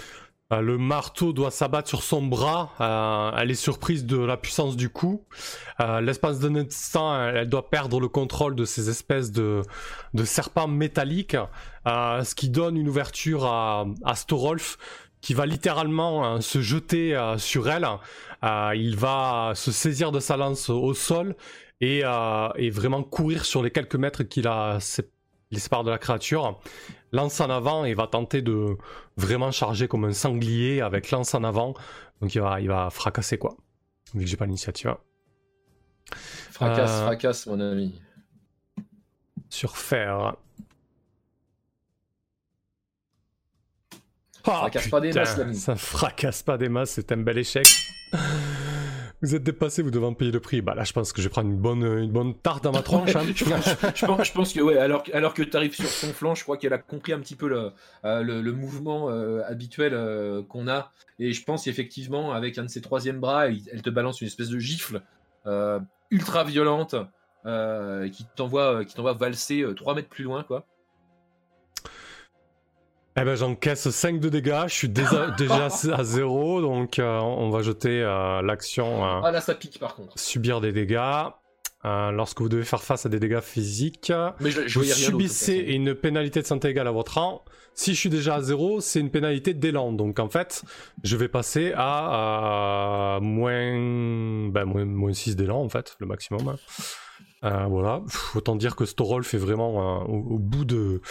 euh, le marteau doit s'abattre sur son bras. Euh, elle est surprise de la puissance du coup. Euh, L'espace d'un instant, elle, doit perdre le contrôle de ces espèces de, serpents métalliques, ce qui donne une ouverture à, Storolf qui va littéralement se jeter sur elle. Il va se saisir de sa lance au sol et, vraiment courir sur les quelques mètres qu'il a de la créature. Lance en avant et va tenter de vraiment charger comme un sanglier avec lance en avant. Donc il va, il va fracasser quoi. Vu que j'ai pas l'initiative. Fracasse, Euh. fracasse, mon ami. Sur fer. Ah, Fracasse pas des masses, l'ami. Ça fracasse pas des masses, c'est un bel échec. Vous êtes dépassé, vous devez en payer le prix. Bah là, je pense que je vais prendre une bonne, une bonne tarte dans ma tronche. hein. je, pense, je pense- je pense que ouais, alors, que- alors que tu arrives sur son flanc, je crois qu'elle a compris un petit peu le, euh, le, le mouvement euh, habituel euh, qu'on a. Et je pense qu'effectivement, avec un de ses troisième bras, elle te balance une espèce de gifle ultra violente qui t'envoie qui t'envoie valser 3 mètres plus loin. quoi. Eh ben j'encaisse 5 de dégâts, je suis déjà, déjà à 0, donc euh, on va jeter euh, l'action euh, Ah là, ça pique par contre. subir des dégâts. Euh, lorsque vous devez faire face à des dégâts physiques, Mais je, je vous subissez une pénalité de santé égale à votre rang. Si je suis déjà à 0, c'est une pénalité d'élan. Donc en fait, je vais passer à, moins, ben, moins, moins 6 d'élan en fait, le maximum. Euh, voilà, Pff, autant dire que Storolf est vraiment au, au bout de,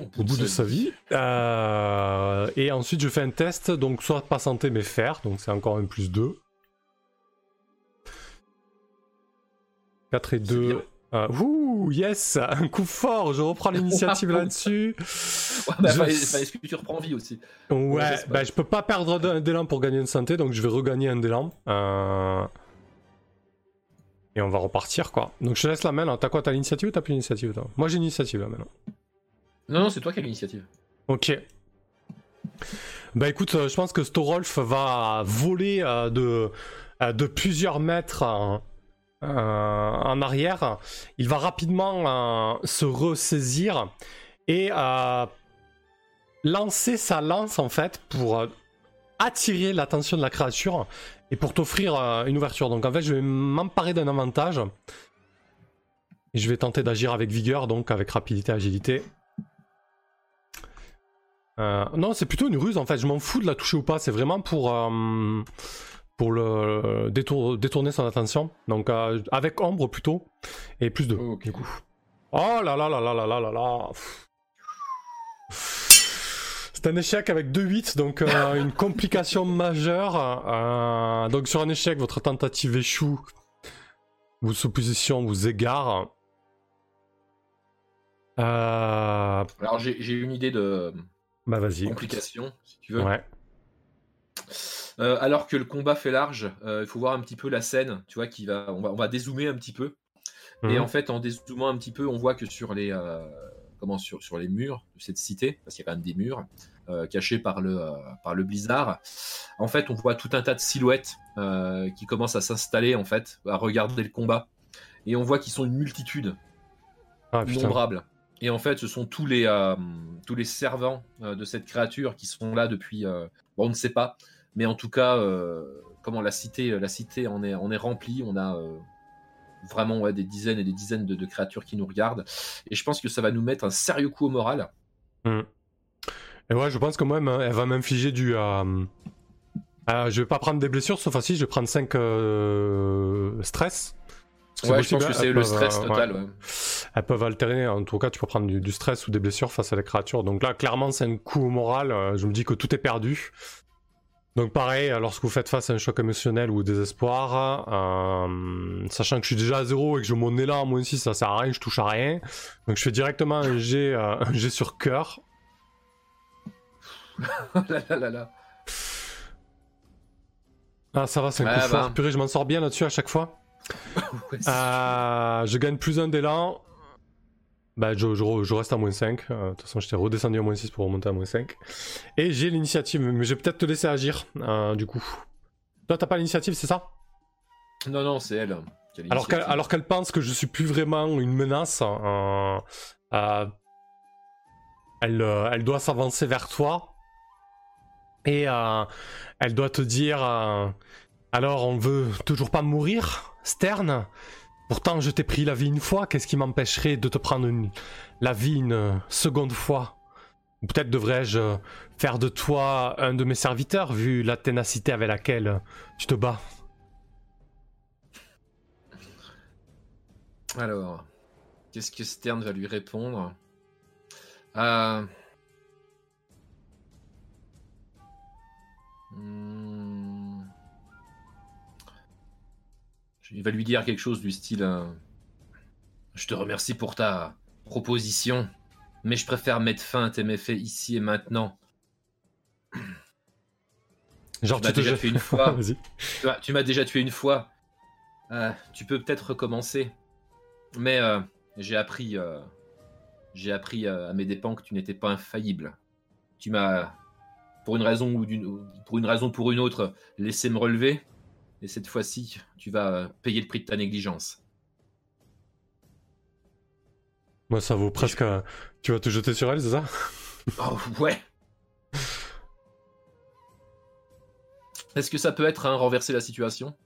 au bout de sa vie. Euh, et ensuite, je fais un test, donc soit pas santé mais fer, donc c'est encore un plus 2. 4 et 2. bien. Euh, ouh, yes, un coup fort, je reprends l'initiative là-dessus. Ouais, bah, Je- fallait- fallait- Est-ce que tu reprends vie aussi? Ouais, bah, je peux pas perdre d'un d'élan pour gagner une santé, donc je vais regagner un d'élan. Euh, Et on va repartir quoi. Donc je te laisse la main. T'as quoi? T'as l'initiative ou t'as plus l'initiative Moi j'ai l'initiative là maintenant. Non, non, c'est toi qui as l'initiative. Ok. Bah écoute, euh, je pense que Storolf va voler euh, de, euh, de plusieurs mètres en, arrière. Il va rapidement se ressaisir et lancer sa lance en fait pour attirer l'attention de la créature et pour t'offrir une ouverture. Donc en fait, je vais m'emparer d'un avantage. Et je vais tenter d'agir avec vigueur, donc avec rapidité, agilité. Euh, non, c'est plutôt une ruse en fait. Je m'en fous de la toucher ou pas. C'est vraiment pour euh, pour le détour- détourner son attention. Donc euh, avec ombre plutôt et plus de. Ok. Du coup. Oh là là là là là là là là. C'est un échec avec 2-8, donc une complication majeure. Donc sur un échec, votre tentative échoue. Vos suppositions vous égarent. Alors j'ai une idée de Bah vas-y. complication, si tu veux. Ouais. Euh, alors que le combat fait large, euh, il faut voir un petit peu la scène, tu vois, qui va, on va, on va dézoomer un petit peu. Et Mhm. en fait, en dézoomant un petit peu, on voit que sur les, euh, comment, sur, sur les murs de cette cité, parce qu'il y a quand même des murs euh, cachés par le, euh, par le blizzard, en fait, on voit tout un tas de silhouettes euh, qui commencent à s'installer, en fait, à regarder le combat. Et on voit qu'ils sont une multitude, Ah innombrable. Et en fait, ce sont tous les, euh, tous les servants euh, de cette créature qui sont là depuis. euh, bon, on ne sait pas, mais en tout cas, comment la cité, la cité en est, en est remplie. On a vraiment des dizaines et des dizaines de, créatures qui nous regardent. Et je pense que ça va nous mettre un sérieux coup au moral. Et ouais, je pense que moi, elle va m'infliger du. euh, euh, je vais pas prendre des blessures, sauf si je vais prendre 5 stress. Ouais, je pense que c'est le stress euh, total. ouais. ouais. Elles peuvent altérer, en tout cas, tu peux prendre du, du stress ou des blessures face à la créature. Donc là, clairement, c'est un coup au moral. euh, Je me dis que tout est perdu. Donc pareil, euh, lorsque vous faites face à un choc émotionnel ou au désespoir, euh, sachant que je suis déjà à 0 et que je mon élan à moins 6, ça sert à rien, je touche à rien. Donc je fais directement un euh, jet sur cœur. là, là, là, là. Ah ça va, c'est un coup bah. fort. Purée, je m'en sors bien là-dessus à chaque fois. Euh, je gagne plus un d'élan. Bah, je, je- je reste à moins 5. Euh, De toute façon, j'étais redescendu à moins 6 pour remonter à moins 5. Et j'ai l'initiative, mais je vais peut-être te laisser agir, euh, du coup. Toi, t'as pas l'initiative, c'est ça? Non, non, c'est elle. qui a Alors qu'elle, alors qu'elle pense que je suis plus vraiment une menace, euh, euh, elle, euh, elle doit s'avancer vers toi. Et euh, elle doit te dire euh, Alors, on veut toujours pas mourir, Stern Pourtant, je t'ai pris la vie une fois, qu'est-ce qui m'empêcherait de te prendre la vie une seconde fois? Peut-être devrais-je faire de toi un de mes serviteurs, vu la ténacité avec laquelle tu te bats. Alors, qu'est-ce que Stern va lui répondre? Euh, Il va lui dire quelque chose du style euh, Je te remercie pour ta proposition, mais je préfère mettre fin à tes méfaits ici et maintenant. Genre, Tu m'as déjà fait une fois. Vas-y. Tu m'as- déjà tué une fois. Tu peux peut-être recommencer. Mais euh, j'ai appris, euh, j'ai appris euh, à mes dépens que tu n'étais pas infaillible. Tu m'as, pour une raison ou d'une, pour une raison ou pour une autre, laissé me relever. Et cette fois-ci, tu vas euh, payer le prix de ta négligence. Moi, ça vaut presque. Tu vas te jeter sur elle, c'est ça? Oh ouais. Est-ce que ça peut être un renverser la situation?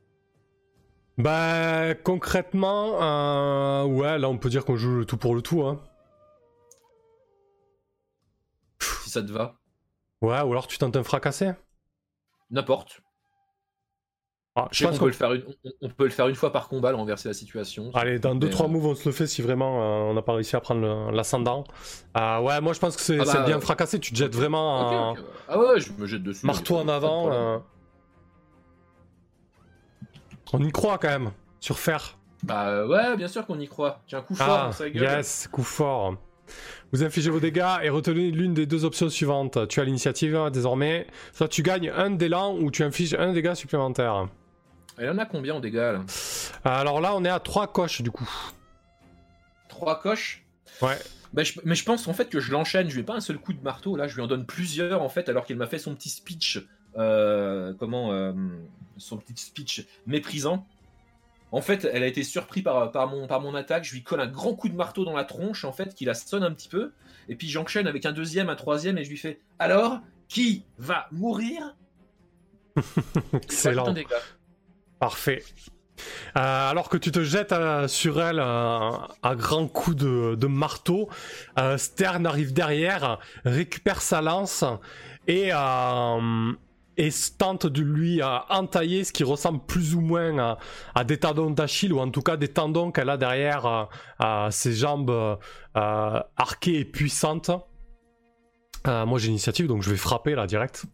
Bah, concrètement, euh, ouais, là, on peut dire qu'on joue le tout pour le tout, hein. Si ça te va, Ouais, ou alors tu tentes un fracassé. n'importe. Ah, Je pense qu'on peut le faire une, on- peut le faire une fois par combat, le renverser la situation. Allez, dans Mais, 2-3 euh, moves, on se le fait si vraiment euh, on n'a pas réussi à prendre l'ascendant. Euh, ouais, moi je pense que c'est Ah bah, bien fracassé, tu te jettes vraiment. Ah ouais, je me jette dessus. Marteau en avant. euh. On y croit quand même, sur fer. Bah ouais, bien sûr qu'on y croit. Tiens, un coup fort Ah, sa gueule. yes, coup fort. Vous infligez vos dégâts et retenez l'une des deux options suivantes. Tu as l'initiative désormais. Soit tu gagnes un d'élan ou tu infliges un dégât supplémentaire. Elle en a combien en dégâts là Alors là, on est à 3 coches du coup. Trois coches Ouais. Bah, je- mais je pense en fait que je l'enchaîne. Je lui ai pas un seul coup de marteau. Là, je lui en donne plusieurs en fait, alors qu'elle m'a fait son petit speech. euh, comment euh, son petit speech méprisant. En fait, elle a été surprise par, par, mon, par mon attaque. Je lui colle un grand coup de marteau dans la tronche, en fait, qui la sonne un petit peu. Et puis j'enchaîne avec un deuxième, un troisième, et je lui fais Alors, qui va mourir? Excellent. Un. Parfait. Euh, alors que tu te jettes euh, sur elle euh, à grands coups de, de marteau, Stern arrive derrière, récupère sa lance et, tente de lui entailler ce qui ressemble plus ou moins à, à des tendons d'Achille ou en tout cas des tendons qu'elle a derrière ses jambes arquées et puissantes. Moi j'ai l'initiative donc je vais frapper là direct.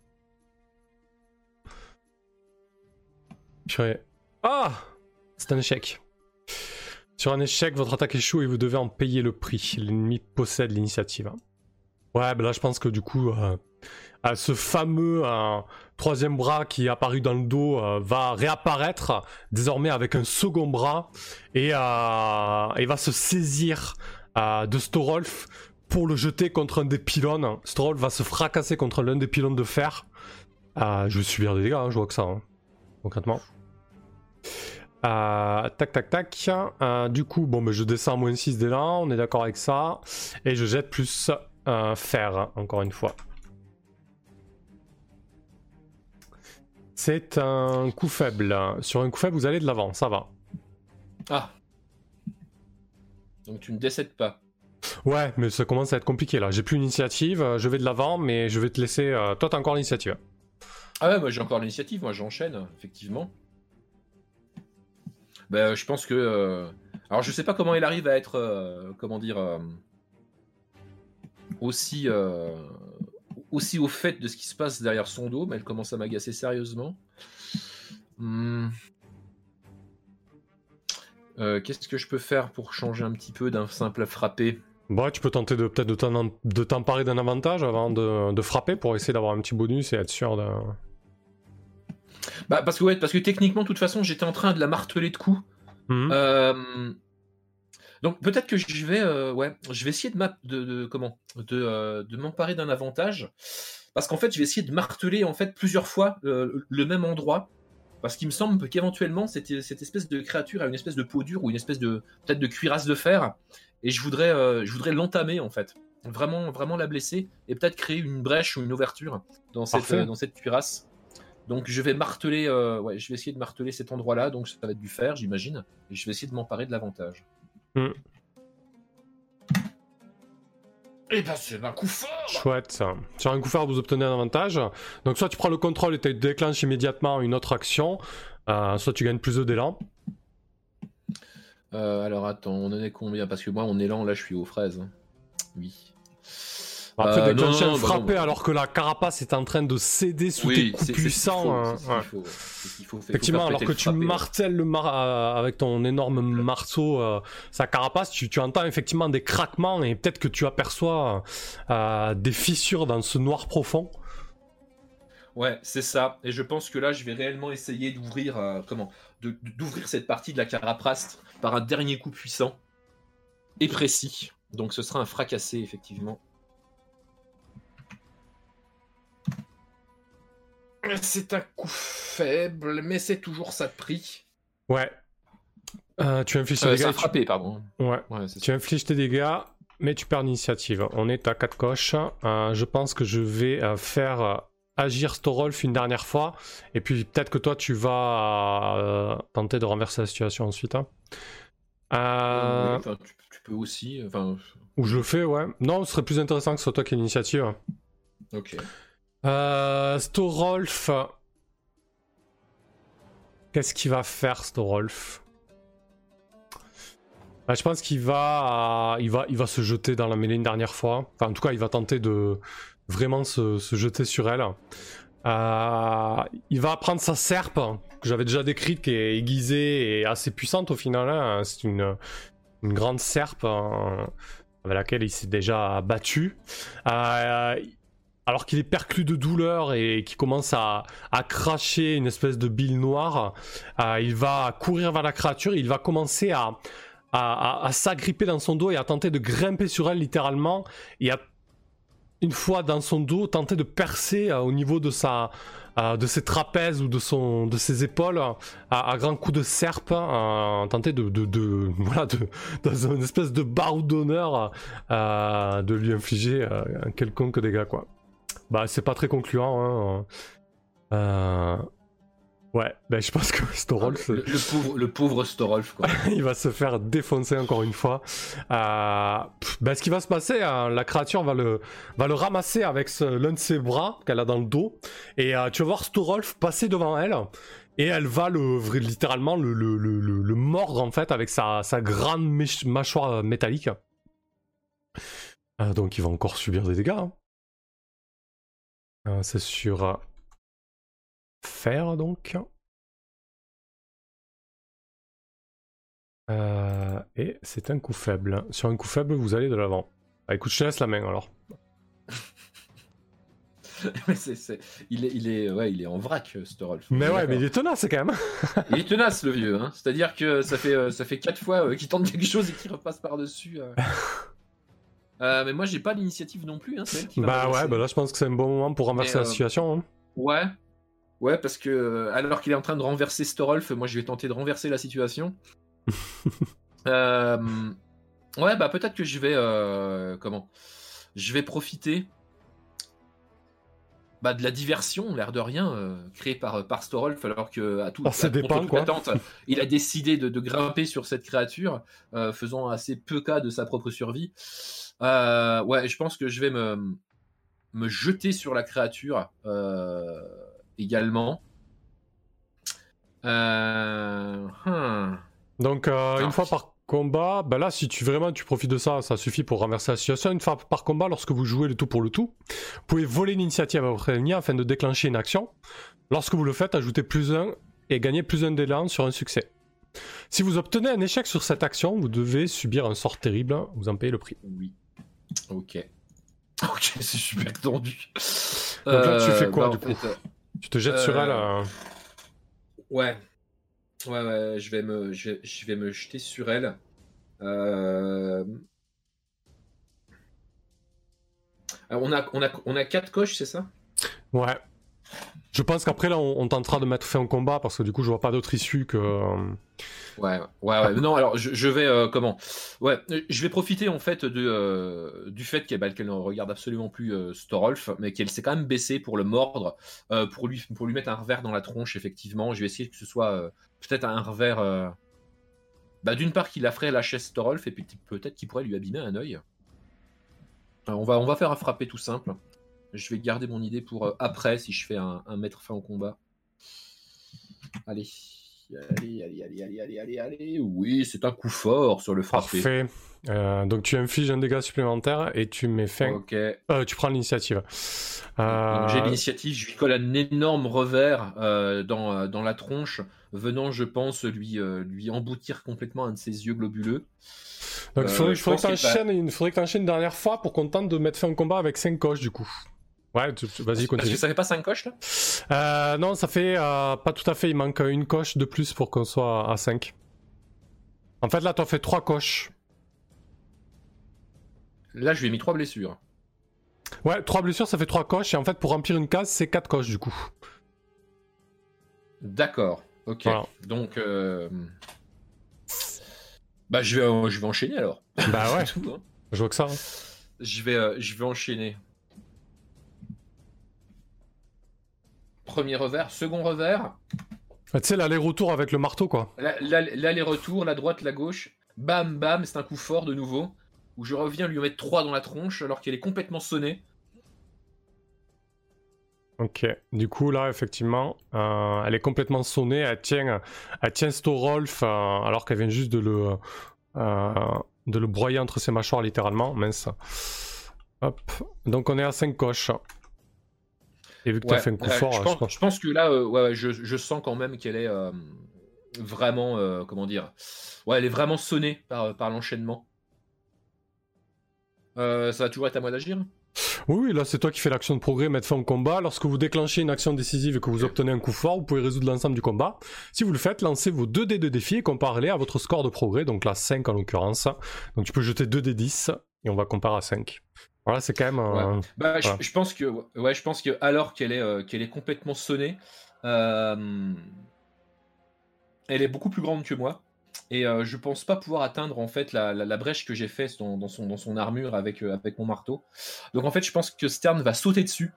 Purée. Ah C'est un échec. Sur un échec, votre attaque échoue et vous devez en payer le prix. L'ennemi possède l'initiative. Ouais, ben là je pense que du coup, euh, euh, ce fameux euh, troisième bras qui est apparu dans le dos euh, va réapparaître désormais avec un second bras et, et va se saisir de Storolf pour le jeter contre un des pylônes. Storolf va se fracasser contre l'un des pylônes de fer. Je vais subir des dégâts, hein, je vois que ça, hein, concrètement. Euh, tac tac tac. Euh, du coup, bon, mais je descends à moins 6 d'élan, on est d'accord avec ça. Et je jette plus euh, fer, encore une fois. C'est un coup faible. Sur un coup faible, vous allez de l'avant, ça va. Ah Donc tu ne décèdes pas. Ouais, mais ça commence à être compliqué là. J'ai plus l'initiative, je vais de l'avant, mais je vais te laisser. Toi, t'as encore l'initiative. Ah ouais, moi j'ai encore l'initiative, moi j'enchaîne, effectivement. Ben, je pense que. euh, Alors je sais pas comment il arrive à être. euh, Comment dire. euh, Aussi. au fait de ce qui se passe derrière son dos, mais elle commence à m'agacer sérieusement. Hmm. Qu'est-ce que je peux faire pour changer un petit peu d'un simple frappé? Bon, tu peux tenter de peut-être de t'emparer d'un avantage avant de, de frapper pour essayer d'avoir un petit bonus et être sûr de. Bah parce que ouais, parce que techniquement, de toute façon, j'étais en train de la marteler de coups. Mhm. Euh, donc peut-être que je vais, euh, ouais, je vais essayer de, m'a- de, de- comment, de, euh, de m'emparer d'un avantage, parce qu'en fait, je vais essayer de marteler en fait plusieurs fois euh, le même endroit, parce qu'il me semble qu'éventuellement cette, cette espèce de créature a une espèce de peau dure ou une espèce de peut-être de cuirasse de fer, et je voudrais, je voudrais l'entamer en fait, vraiment, vraiment la blesser et peut-être créer une brèche ou une ouverture dans cette, dans cette cuirasse. Donc je vais marteler, euh, ouais, je vais essayer de marteler cet endroit-là. Donc ça va être du fer, j'imagine. Et je vais essayer de m'emparer de l'avantage. Hmm. Et ben c'est un coup fort. Chouette. Sur un coup fort, vous obtenez un avantage. Donc, soit tu prends le contrôle et tu déclenches immédiatement une autre action, euh, soit tu gagnes plus de d'élan. Euh, alors attends, on en est combien? Parce que moi, en élan, là, je suis aux fraises. hein. Oui. Après, Euh, déclencher non, non, bah frappé non. alors que la carapace est en train de céder sous tes coups puissants. Effectivement, alors que tu martèles le mar- euh, avec ton énorme marteau euh, sa carapace, tu, tu entends effectivement des craquements et peut-être que tu aperçois euh, des fissures dans ce noir profond. Ouais, c'est ça. Et je pense que là, je vais réellement essayer d'ouvrir, comment, d'ouvrir cette partie de la carapace par un dernier coup puissant et précis. Donc, ce sera un fracassé, effectivement. C'est un coup faible, mais c'est toujours ça de prix. Ouais. Euh, tu infliges tes Euh, dégâts. et tu- frappé, pardon. Ouais. Tu infliges tes dégâts, mais tu perds l'initiative. On est à 4 coches. Euh, je pense que je vais euh, faire euh, agir Storolf une dernière fois. Et puis peut-être que toi, tu vas euh, tenter de renverser la situation ensuite. hein. Euh, tu, tu peux aussi. Enfin, Ou je le fais, ouais. Non, ce serait plus intéressant que ce soit toi qui l'initiative. ok. Euh, Storolf. Qu'est-ce qu'il va faire, Storolf? Bah, Je pense qu'il va, il va, il va se jeter dans la mêlée une dernière fois. Enfin, en tout cas, il va tenter de vraiment se, jeter sur elle. Euh, il va prendre sa serpe, que j'avais déjà décrite, qui est aiguisée et assez puissante au final. hein. C'est une, grande serpe euh, avec laquelle il s'est déjà battu. Euh, alors qu'il est perclus de douleur et qu'il commence à, cracher une espèce de bile noire, euh, il va courir vers la créature, il va commencer à, s'agripper dans son dos et à tenter de grimper sur elle littéralement. Et à, une fois dans son dos, tenter de percer au niveau de sa, de ses trapèzes ou de, son, de ses épaules à, grands coups de serpe, tenter de, voilà, dans une espèce de barreau d'honneur, de lui infliger un quelconque dégât, quoi. Bah, c'est pas très concluant, hein. Euh, ouais, ben je pense que Storolf. Le, pauvre, le pauvre Storolf, quoi. il va se faire défoncer encore une fois. Euh, ben ce qui va se passer, hein, la créature va le, va le ramasser avec l'un de ses bras qu'elle a dans le dos. Et euh, tu vas voir Storolf passer devant elle. Et elle va le, littéralement le, le, le mordre en fait avec sa, sa grande mâchoire métallique. donc il va encore subir des dégâts. Hein. C'est sur faire donc. Euh, et c'est un coup faible. Sur un coup faible, vous allez de l'avant. Ah, écoute, je te laisse la main alors. Il, est, il, est, ouais, il est en vrac, Storolf. Mais ouais, mais il est tenace quand même. il est tenace, le vieux. Hein. C'est-à-dire que ça fait, euh, ça fait 4 fois euh, qu'il tente quelque chose et qu'il repasse par-dessus. mais moi, j'ai pas l'initiative non plus. Hein, bah ouais, bah là, je pense que c'est un bon moment pour renverser la situation. Hein. Ouais, Ouais, parce que euh, alors qu'il est en train de renverser Storolf, moi je vais tenter de renverser la situation. euh, ouais, bah peut-être que je vais euh, comment? Je vais profiter bah, de la diversion, l'air de rien, euh, créée par par Storolf, alors que à tout ah, dépend, quoi. Attente, il a décidé de, grimper sur cette créature, faisant assez peu cas de sa propre survie. ouais, je pense que je vais me me jeter sur la créature. Euh, également. Euh, hmm. Donc euh, une fois par combat, bah là si tu vraiment tu profites de ça, ça suffit pour renverser la situation. Une fois par combat, lorsque vous jouez le tout pour le tout, vous pouvez voler l'initiative à votre ennemi afin de déclencher une action. Lorsque vous le faites, ajoutez plus un et gagnez plus un d'élan sur un succès. Si vous obtenez un échec sur cette action, vous devez subir un sort terrible, vous en payez le prix. Oui. Ok. Ok, c'est super tendu. Donc là, tu fais quoi bah, du coup tu te jettes sur elle euh, Ouais. Ouais, ouais, je vais me, je vais, me jeter sur elle. Euh, on, a, on, a, on a quatre coches, c'est ça? Ouais. Je pense qu'après, là, on, tentera de mettre fin au combat parce que du coup, je vois pas d'autre issue que. Euh, ouais, ouais, ouais. Non, alors, je, vais. Euh, comment? Ouais, je vais profiter en fait de, euh, du fait qu'elle ne regarde absolument plus Storolf, mais qu'elle s'est quand même baissée pour le mordre, pour, lui, pour lui mettre un revers dans la tronche, effectivement. Je vais essayer que ce soit peut-être un revers. Bah, D'une part, qu'il la ferait lâcher Storolf, et puis peut-être qu'il pourrait lui abîmer un œil. on, va, on va faire un frappé tout simple. Je vais garder mon idée pour euh, après si je fais un, un mettre fin au combat. Allez. Allez, allez, allez, allez, allez, allez, allez. Oui, c'est un coup fort sur le frappé. Parfait. Euh, donc tu infliges un dégât supplémentaire et tu mets fin. Ok. Euh, tu prends l'initiative. J'ai l'initiative, je lui colle un énorme revers dans, dans la tronche, venant, je pense, lui, lui emboutir complètement un de ses yeux globuleux. Donc il faudrait, que tu enchaînes une dernière fois pour qu'on tente de mettre fin au combat avec 5 coches du coup. Ouais, vas-y, continue. Parce que ça fait pas 5 coches là? Euh, Non, ça fait euh, pas tout à fait. Il manque une coche de plus pour qu'on soit à 5. En fait, là, t'as fait 3 coches. Là, je lui ai mis 3 blessures. Ouais, 3 blessures, ça fait 3 coches. Et en fait, pour remplir une case, c'est 4 coches du coup. D'accord, ok. Donc, euh... bah, je vais, je vais enchaîner alors. Bah ouais. Hein. Je vois que ça. Hein. Je, vais, euh, je vais enchaîner. Premier revers, second revers. Ah, tu sais, l'aller-retour avec le marteau, quoi. L'aller-retour, la droite, la gauche. Bam, bam, c'est un coup fort de nouveau. Où je reviens lui mettre 3 dans la tronche alors qu'elle est complètement sonnée. Ok, du coup là effectivement, euh, elle est complètement sonnée, elle tient, elle tient Storolf euh, alors qu'elle vient juste de le, euh, de le broyer entre ses mâchoires littéralement, mince. Hop, donc on est à 5 coches. Et vu que tu as fait un coup fort, je pense, que là, euh, ouais, je, sens quand même qu'elle est euh, vraiment, euh, comment dire, ouais, elle est vraiment sonnée par, par l'enchaînement. ça va toujours être à moi d'agir Oui, oui, là c'est toi qui fais l'action de progrès, mettre fin au combat. Lorsque vous déclenchez une action décisive et que vous obtenez un coup fort, vous pouvez résoudre l'ensemble du combat. Si vous le faites, lancez vos 2 dés de défi et comparez-les à votre score de progrès, donc là 5 en l'occurrence. Donc tu peux jeter 2 dés 10 et on va comparer à 5. Voilà, c'est quand même un... Ouais. Bah, je, je pense que, ouais, je pense que alors qu'elle est, euh, qu'elle est complètement sonnée, euh, elle est beaucoup plus grande que moi. Et euh, je pense pas pouvoir atteindre en fait la, la, la brèche que j'ai faite dans, dans, son, dans son armure avec, euh, avec mon marteau. Donc en fait, je pense que Stern va sauter dessus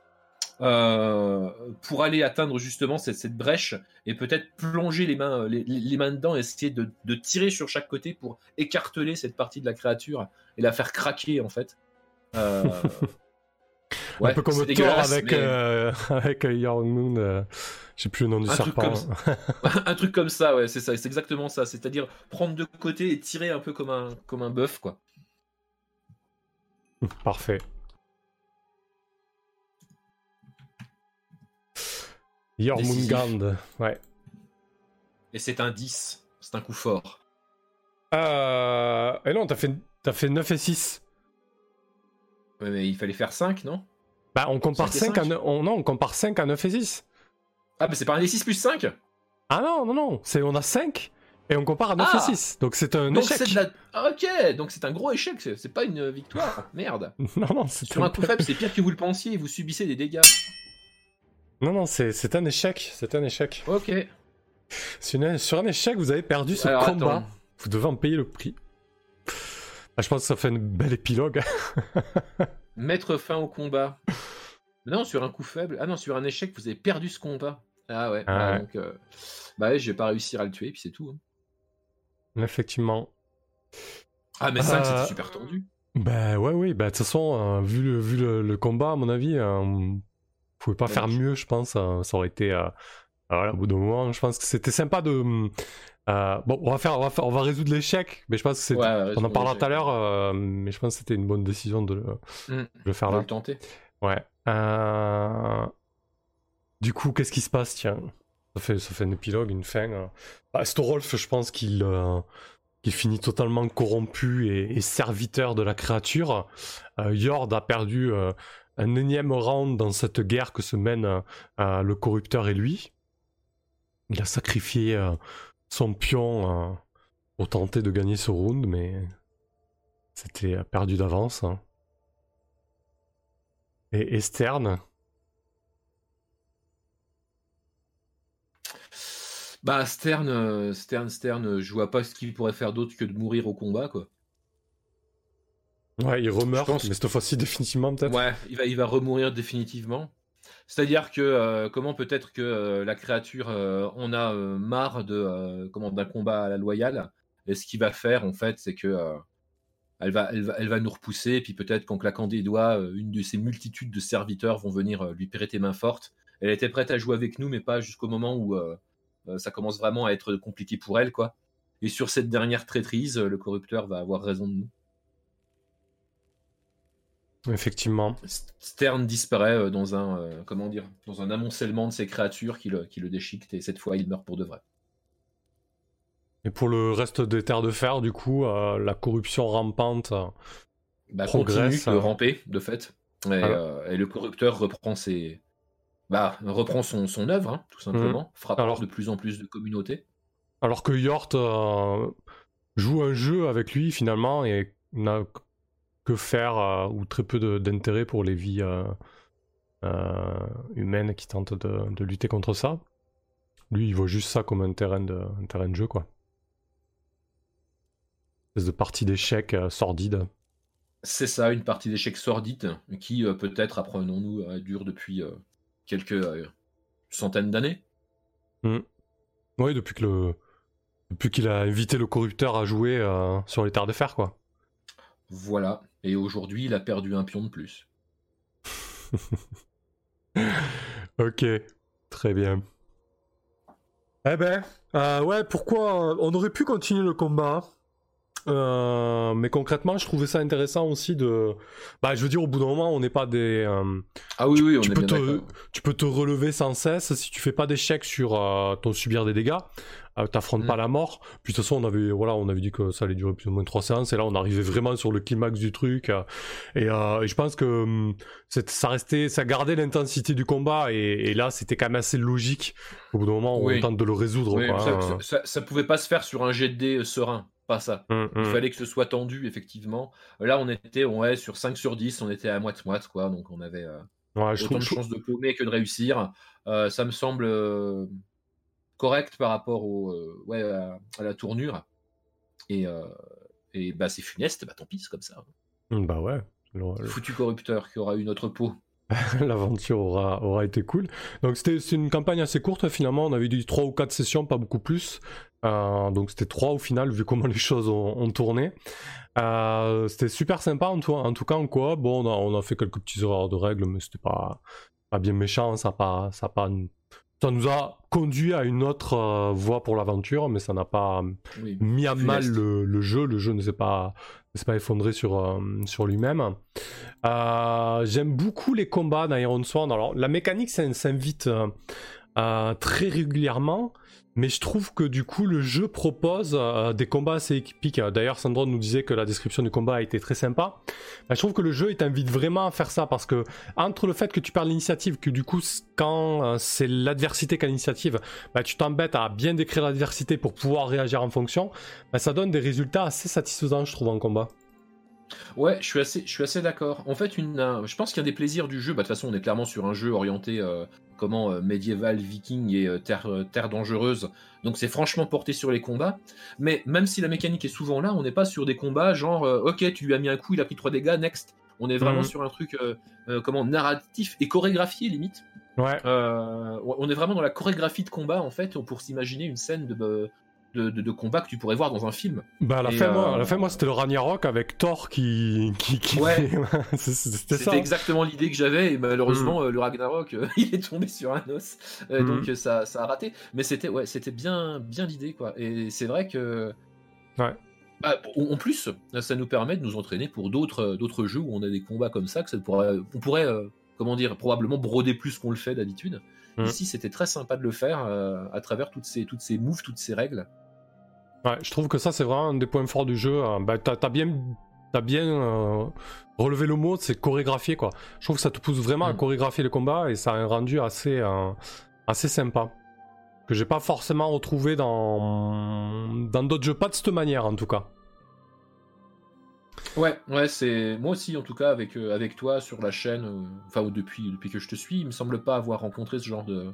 euh, pour aller atteindre justement cette, cette brèche et peut-être plonger les mains, les, les mains dedans et essayer de, de, tirer sur chaque côté pour écarteler cette partie de la créature et la faire craquer en fait. Euh, Ouais, un peu comme Thor avec, mais... euh, avec Your Moon, euh, je sais plus le nom du un serpent. Truc comme... un truc comme ça, ouais, c'est ça, c'est exactement ça. C'est-à-dire prendre de côté et tirer un peu comme un, comme un bœuf, quoi. Parfait. Jormungand, ouais. Et c'est un 10, c'est un coup fort. Euh... Et non, t'as fait, as fait 9 et 6. Ouais, mais il fallait faire 5, non? Bah, on compare 5, 5 à 9... on, non, on compare 5 à 9 et 6. Ah, mais c'est pas un D6 plus 5 Ah non, non, non, c'est on a 5 et on compare à 9 ah et 6. Donc c'est un donc échec. La... Ok, donc c'est un gros échec, c'est pas une victoire. Merde. non, non, c'est Sur un coup faible, c'est pire que vous le pensiez, vous subissez des dégâts. Non, non, c'est un échec, c'est un échec. Ok. Une... Sur un échec, vous avez perdu ce Alors, combat. Attends. Vous devez en payer le prix. Ah, je pense que ça fait une belle épilogue. Mettre fin au combat. Non, sur un coup faible. Ah non, sur un échec, vous avez perdu ce combat. Ah ouais. Ah, ouais. Donc, euh... bah ouais, je vais pas réussir à le tuer, puis c'est tout. Hein. Effectivement. Ah, mais 5, euh... c'était super tendu. Bah ouais, oui. Bah de toute façon, euh, vu, le, vu le, le, combat, à mon avis, euh, pouvait pas ouais, faire mieux, je pense. ça aurait été. voilà, au bout d'un moment, je pense que c'était sympa de. bon, on va faire, on va faire, on va résoudre l'échec, mais je pense que c'est. Ouais, on en parlera tout à l'heure, mais je pense que c'était une bonne décision de, mmh. de le faire de là. le tenter. Ouais. Euh... Du coup, qu'est-ce qui se passe Tiens, ça fait, ça fait un épilogue, une fin. Euh... Bah, Storolf, je pense qu'il euh, finit totalement corrompu et, et, serviteur de la créature. Euh, Yord a perdu euh, un énième round dans cette guerre que se mène le corrupteur et lui. Il a sacrifié son pion pour tenter de gagner ce round, mais c'était perdu d'avance. Hein. Et Esterne? Bah Stern, euh, Stern, Stern, je vois pas ce qu'il pourrait faire d'autre que de mourir au combat, quoi. Ouais, il remeurt, pense... mais cette fois-ci définitivement peut-être. Ouais, il va, il va remourir définitivement. C'est-à-dire que euh, comment peut-être que euh, la créature on a marre de comment d'un combat à la loyale. Et ce qu'il va faire en fait, c'est que elle va, elle va, elle va nous repousser, et puis peut-être qu'en claquant des doigts, une de ces multitudes de serviteurs vont venir lui prêter main forte. Elle était prête à jouer avec nous, mais pas jusqu'au moment où euh, ça commence vraiment à être compliqué pour elle, quoi. Et sur cette dernière traîtrise, le corrupteur va avoir raison de nous. Effectivement. Stern disparaît dans un, euh, comment dire, dans un amoncellement de ces créatures qui le, qui le déchiquent, et cette fois, il meurt pour de vrai. Et pour le reste des terres de fer, du coup, euh, la corruption rampante euh, bah, progresse. Continue de ramper, de fait. Et, ah. euh, et, le corrupteur reprend ses, bah, reprend son, son œuvre, hein, tout simplement, mmh. frappant Alors... de plus en plus de communautés. Alors que Yort euh, joue un jeu avec lui finalement et n'a que faire euh, ou très peu d'intérêt pour les vies humaines qui tentent de, de, lutter contre ça. Lui, il voit juste ça comme un terrain de, un terrain de jeu, quoi espèce de partie d'échecs euh, sordide. C'est ça, une partie d'échecs sordide qui euh, peut-être, apprenons-nous, euh, dure depuis euh, quelques euh, centaines d'années. Mmh. Oui, depuis que le depuis qu'il a invité le corrupteur à jouer euh, sur les terres de fer, quoi. Voilà. Et aujourd'hui, il a perdu un pion de plus. ok, très bien. Eh ben, ouais, pourquoi on aurait pu continuer le combat Euh, mais concrètement, je trouvais ça intéressant aussi de. Bah, je veux dire, au bout d'un moment, on n'est pas des. Euh, ah oui, oui, on tu est peux bien te, tu peux te relever sans cesse si tu fais pas d'échec sur euh, ton subir des dégâts. T'affrontes Mm. pas la mort. Puis de toute façon, on avait, voilà, on avait dit que ça allait durer plus ou moins trois séances. Et là, on arrivait vraiment sur le climax du truc. et, et je pense que hum, ça restait, ça gardait l'intensité du combat. Et, et là, c'était quand même assez logique. Au bout d'un moment, on Oui. tente de le résoudre. Oui, quoi, ça, hein. ça- ça- pouvait pas se faire sur un jet de dés serein, pas ça. Hum, Il hum. fallait que ce soit tendu, effectivement. Là, on était ouais, sur 5 sur 10, on était à moite-moite, quoi. Donc, on avait euh, Ouais, je autant trouve, de chances de paumer que de réussir. Euh, ça me semble euh, correct par rapport au, euh, ouais, à, à la tournure. Et, et bah, c'est funeste, bah tant pis, c'est comme ça. Bah ouais. Le- Foutu corrupteur qui aura eu notre peau. L'aventure aura, aura été cool. Donc c'était c'est une campagne assez courte finalement. On avait dit 3 ou 4 sessions, pas beaucoup plus. Euh, donc c'était 3 au final, vu comment les choses ont, ont tourné. Euh, c'était super sympa en tout, en tout cas en coop. Bon, on a, on a fait quelques petites erreurs de règles, mais c'était pas, pas bien méchant. Ça, a pas, ça, pas, ça nous a conduit à une autre euh, voie pour l'aventure, mais ça n'a pas Oui. mis à mal le, le jeu. Le jeu ne s'est pas, pas effondré sur, sur lui-même. J'aime beaucoup les combats dans Iron Sworn. Alors, la mécanique s'in- s'invite très régulièrement, mais je trouve que du coup, le jeu propose euh, des combats assez épiques. D'ailleurs, Sandro nous disait que la description du combat a été très sympa. Bah, je trouve que le jeu t'invite vraiment à faire ça parce que, entre le fait que tu perds l'initiative, que du coup, quand euh, c'est l'adversité qui a l'initiative, bah, tu t'embêtes à bien décrire l'adversité pour pouvoir réagir en fonction, bah, ça donne des résultats assez satisfaisants, je trouve, en combat. Ouais, je suis assez, d'accord. En fait, une, euh, je pense qu'un des plaisirs du jeu, bah, de toute façon, on est clairement sur un jeu orienté euh, comment euh, médiéval, viking et euh, terre, euh, terre dangereuse. Donc c'est franchement porté sur les combats. Mais même si la mécanique est souvent là, on n'est pas sur des combats genre, ok, tu lui as mis un coup, il a pris 3 dégâts, next. On est vraiment Mhm. sur un truc comment narratif et chorégraphié limite. Ouais. On est vraiment dans la chorégraphie de combat en fait pour s'imaginer une scène de, de, de- de combat que tu pourrais voir dans un film. Bah à la Et, fin, moi, euh, à la fin, moi, c'était le Ragnarok avec Thor qui, qui, qui... Ouais. C'était ça. C'était exactement l'idée que j'avais et malheureusement euh, le Ragnarok euh, il est tombé sur un os Euh, Mhm. donc ça, ça a raté mais c'était ouais c'était bien bien l'idée quoi et c'est vrai que Ouais. Bah, en plus ça nous permet de nous entraîner pour d'autres d'autres jeux où on a des combats comme ça que ça pourrait on pourrait comment dire probablement broder plus qu'on le fait d'habitude Mhm. ici c'était très sympa de le faire euh, à travers toutes ces toutes ces moves toutes ces règles Ouais, je trouve que ça, c'est vraiment un des points forts du jeu. hein. Bah, t'as bien, t'as bien euh, relevé le mot, c'est chorégraphier, quoi. Je trouve que ça te pousse vraiment à Mm. chorégraphier les combats et ça a un rendu assez, euh, assez sympa. Que j'ai pas forcément retrouvé dans dans d'autres jeux, pas de cette manière en tout cas. Ouais, ouais, c'est moi aussi en tout cas avec euh, avec toi sur la chaîne, euh, enfin ou depuis depuis que je te suis, il me semble pas avoir rencontré ce genre de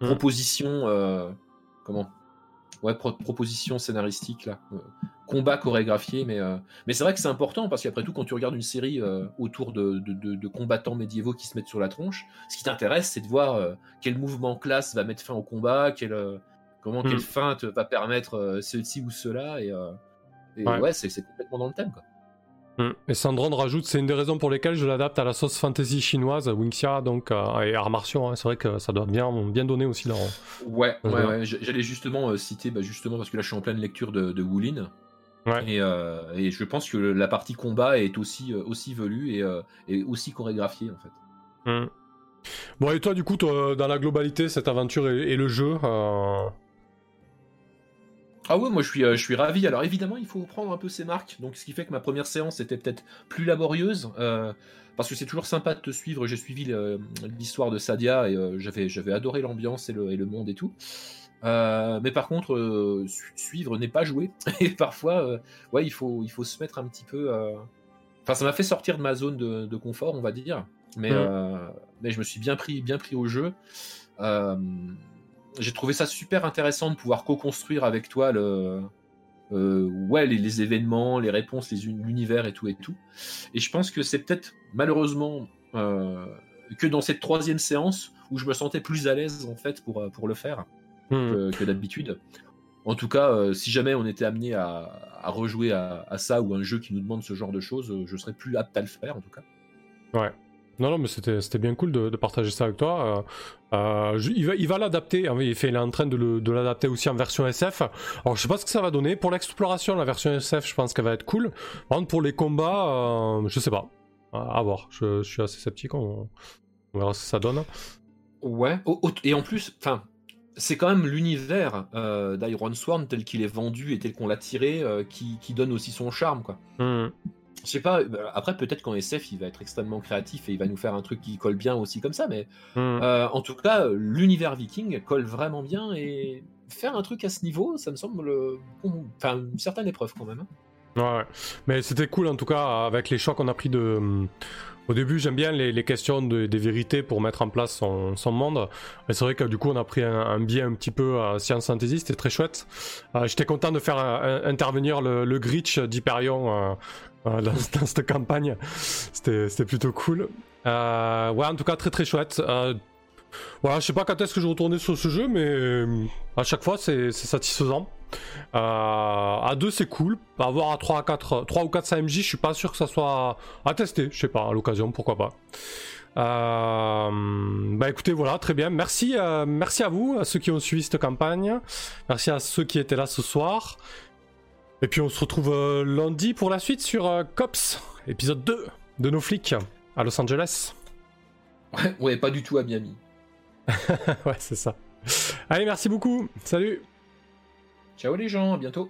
Mm. proposition, euh, comment, ouais, pro- proposition scénaristique là, combat chorégraphié, mais mais c'est vrai que c'est important parce qu'après tout quand tu regardes une série autour de, de, de- de combattants médiévaux qui se mettent sur la tronche, ce qui t'intéresse c'est de voir quel mouvement classe va mettre fin au combat, quel comment Mm. quelle feinte va permettre ceci ou cela et, et Ouais. c'est complètement dans le thème quoi. Mm. Et Sandron rajoute, c'est une des raisons pour lesquelles je l'adapte à la sauce fantasy chinoise, Wingxia, donc euh, et arts martiaux. hein. C'est vrai que ça doit bien, bien donner aussi dans. Ouais, Ouais. ouais, J'allais justement euh, citer, bah, justement, parce que là je suis en pleine lecture de, de Wulin. Ouais. Et, euh, et je pense que la partie combat est aussi, aussi velue et, et aussi chorégraphiée en fait. Mm. Bon, et toi, du coup, toi, dans la globalité, cette aventure et, et le jeu, Ah ouais, moi je suis, euh, je suis ravi. Alors évidemment, il faut prendre un peu ses marques. Donc ce qui fait que ma première séance était peut-être plus laborieuse. euh, parce que c'est toujours sympa de te suivre. J'ai suivi le- l'histoire de Sadia et euh, j'avais, j'avais adoré l'ambiance et le, et le monde et tout. Euh, mais par contre, euh, su- suivre n'est pas jouer. Et parfois, euh, ouais, il faut, il faut se mettre un petit peu. euh, Enfin, ça m'a fait sortir de ma zone de, de confort, on va dire. Mais, euh, mais je me suis bien pris, bien pris au jeu. Euh, j'ai trouvé ça super intéressant de pouvoir co-construire avec toi le, euh, ouais, les, les événements, les réponses, les l'univers et tout et tout. Et je pense que c'est peut-être malheureusement euh, que dans cette troisième séance où je me sentais plus à l'aise en fait pour, euh, pour le faire hmm. que, que d'habitude. En tout cas, euh, si jamais on était amené à, à rejouer à, à ça ou un jeu qui nous demande ce genre de choses, je serais plus apte à le faire en tout cas. Ouais. Non, non, mais c'était bien cool de, partager ça avec toi. Euh, euh, il va il va l'adapter, il, il est en train de l'adapter aussi en version SF. Alors je sais pas ce que ça va donner. Pour l'exploration, la version SF, je pense qu'elle va être cool. Par contre, pour les combats, euh, je sais pas. À, voir, je, suis assez sceptique, on, verra ce que ça donne. Ouais, et en plus, enfin, c'est quand même l'univers d'Iron Sworn tel qu'il est vendu et tel qu'on l'a tiré qui, donne aussi son charme, quoi. Hmm je sais pas, bah, après peut-être qu'en SF il va être extrêmement créatif et il va nous faire un truc qui colle bien aussi comme ça, mais hmm. euh, en tout cas l'univers viking colle vraiment bien et faire un truc à ce niveau, ça me semble enfin, une certaine épreuve quand même. Hein. Ouais, mais c'était cool en tout cas avec les choix qu'on a pris de. Au début, j'aime bien les, questions des vérités pour mettre en place son, monde. Et c'est vrai que du coup, on a pris un, biais un petit peu à science fantasy, c'était très chouette. Euh, j'étais content de faire intervenir le, le Gritch d'Hyperion euh, dans, cette campagne. C'était plutôt cool. Euh, ouais, en tout cas, très très chouette. Euh, voilà, je sais pas quand est-ce que je retourner sur ce jeu, mais euh, à chaque fois, c'est satisfaisant. À 2, c'est cool. Avoir à 3, à 4, 3 ou 4 SMJ, je suis pas sûr que ça soit à tester. Je sais pas, à l'occasion, pourquoi pas. bah écoutez, voilà, très bien. Merci, merci à vous, à ceux qui ont suivi cette campagne. Merci à ceux qui étaient là ce soir. Et puis on se retrouve euh, lundi pour la suite sur euh, Cops, épisode 2 de nos flics à Los Angeles. Ouais, ouais pas du tout à Miami. ouais, c'est ça. Allez, merci beaucoup. Salut. Ciao les gens, à bientôt.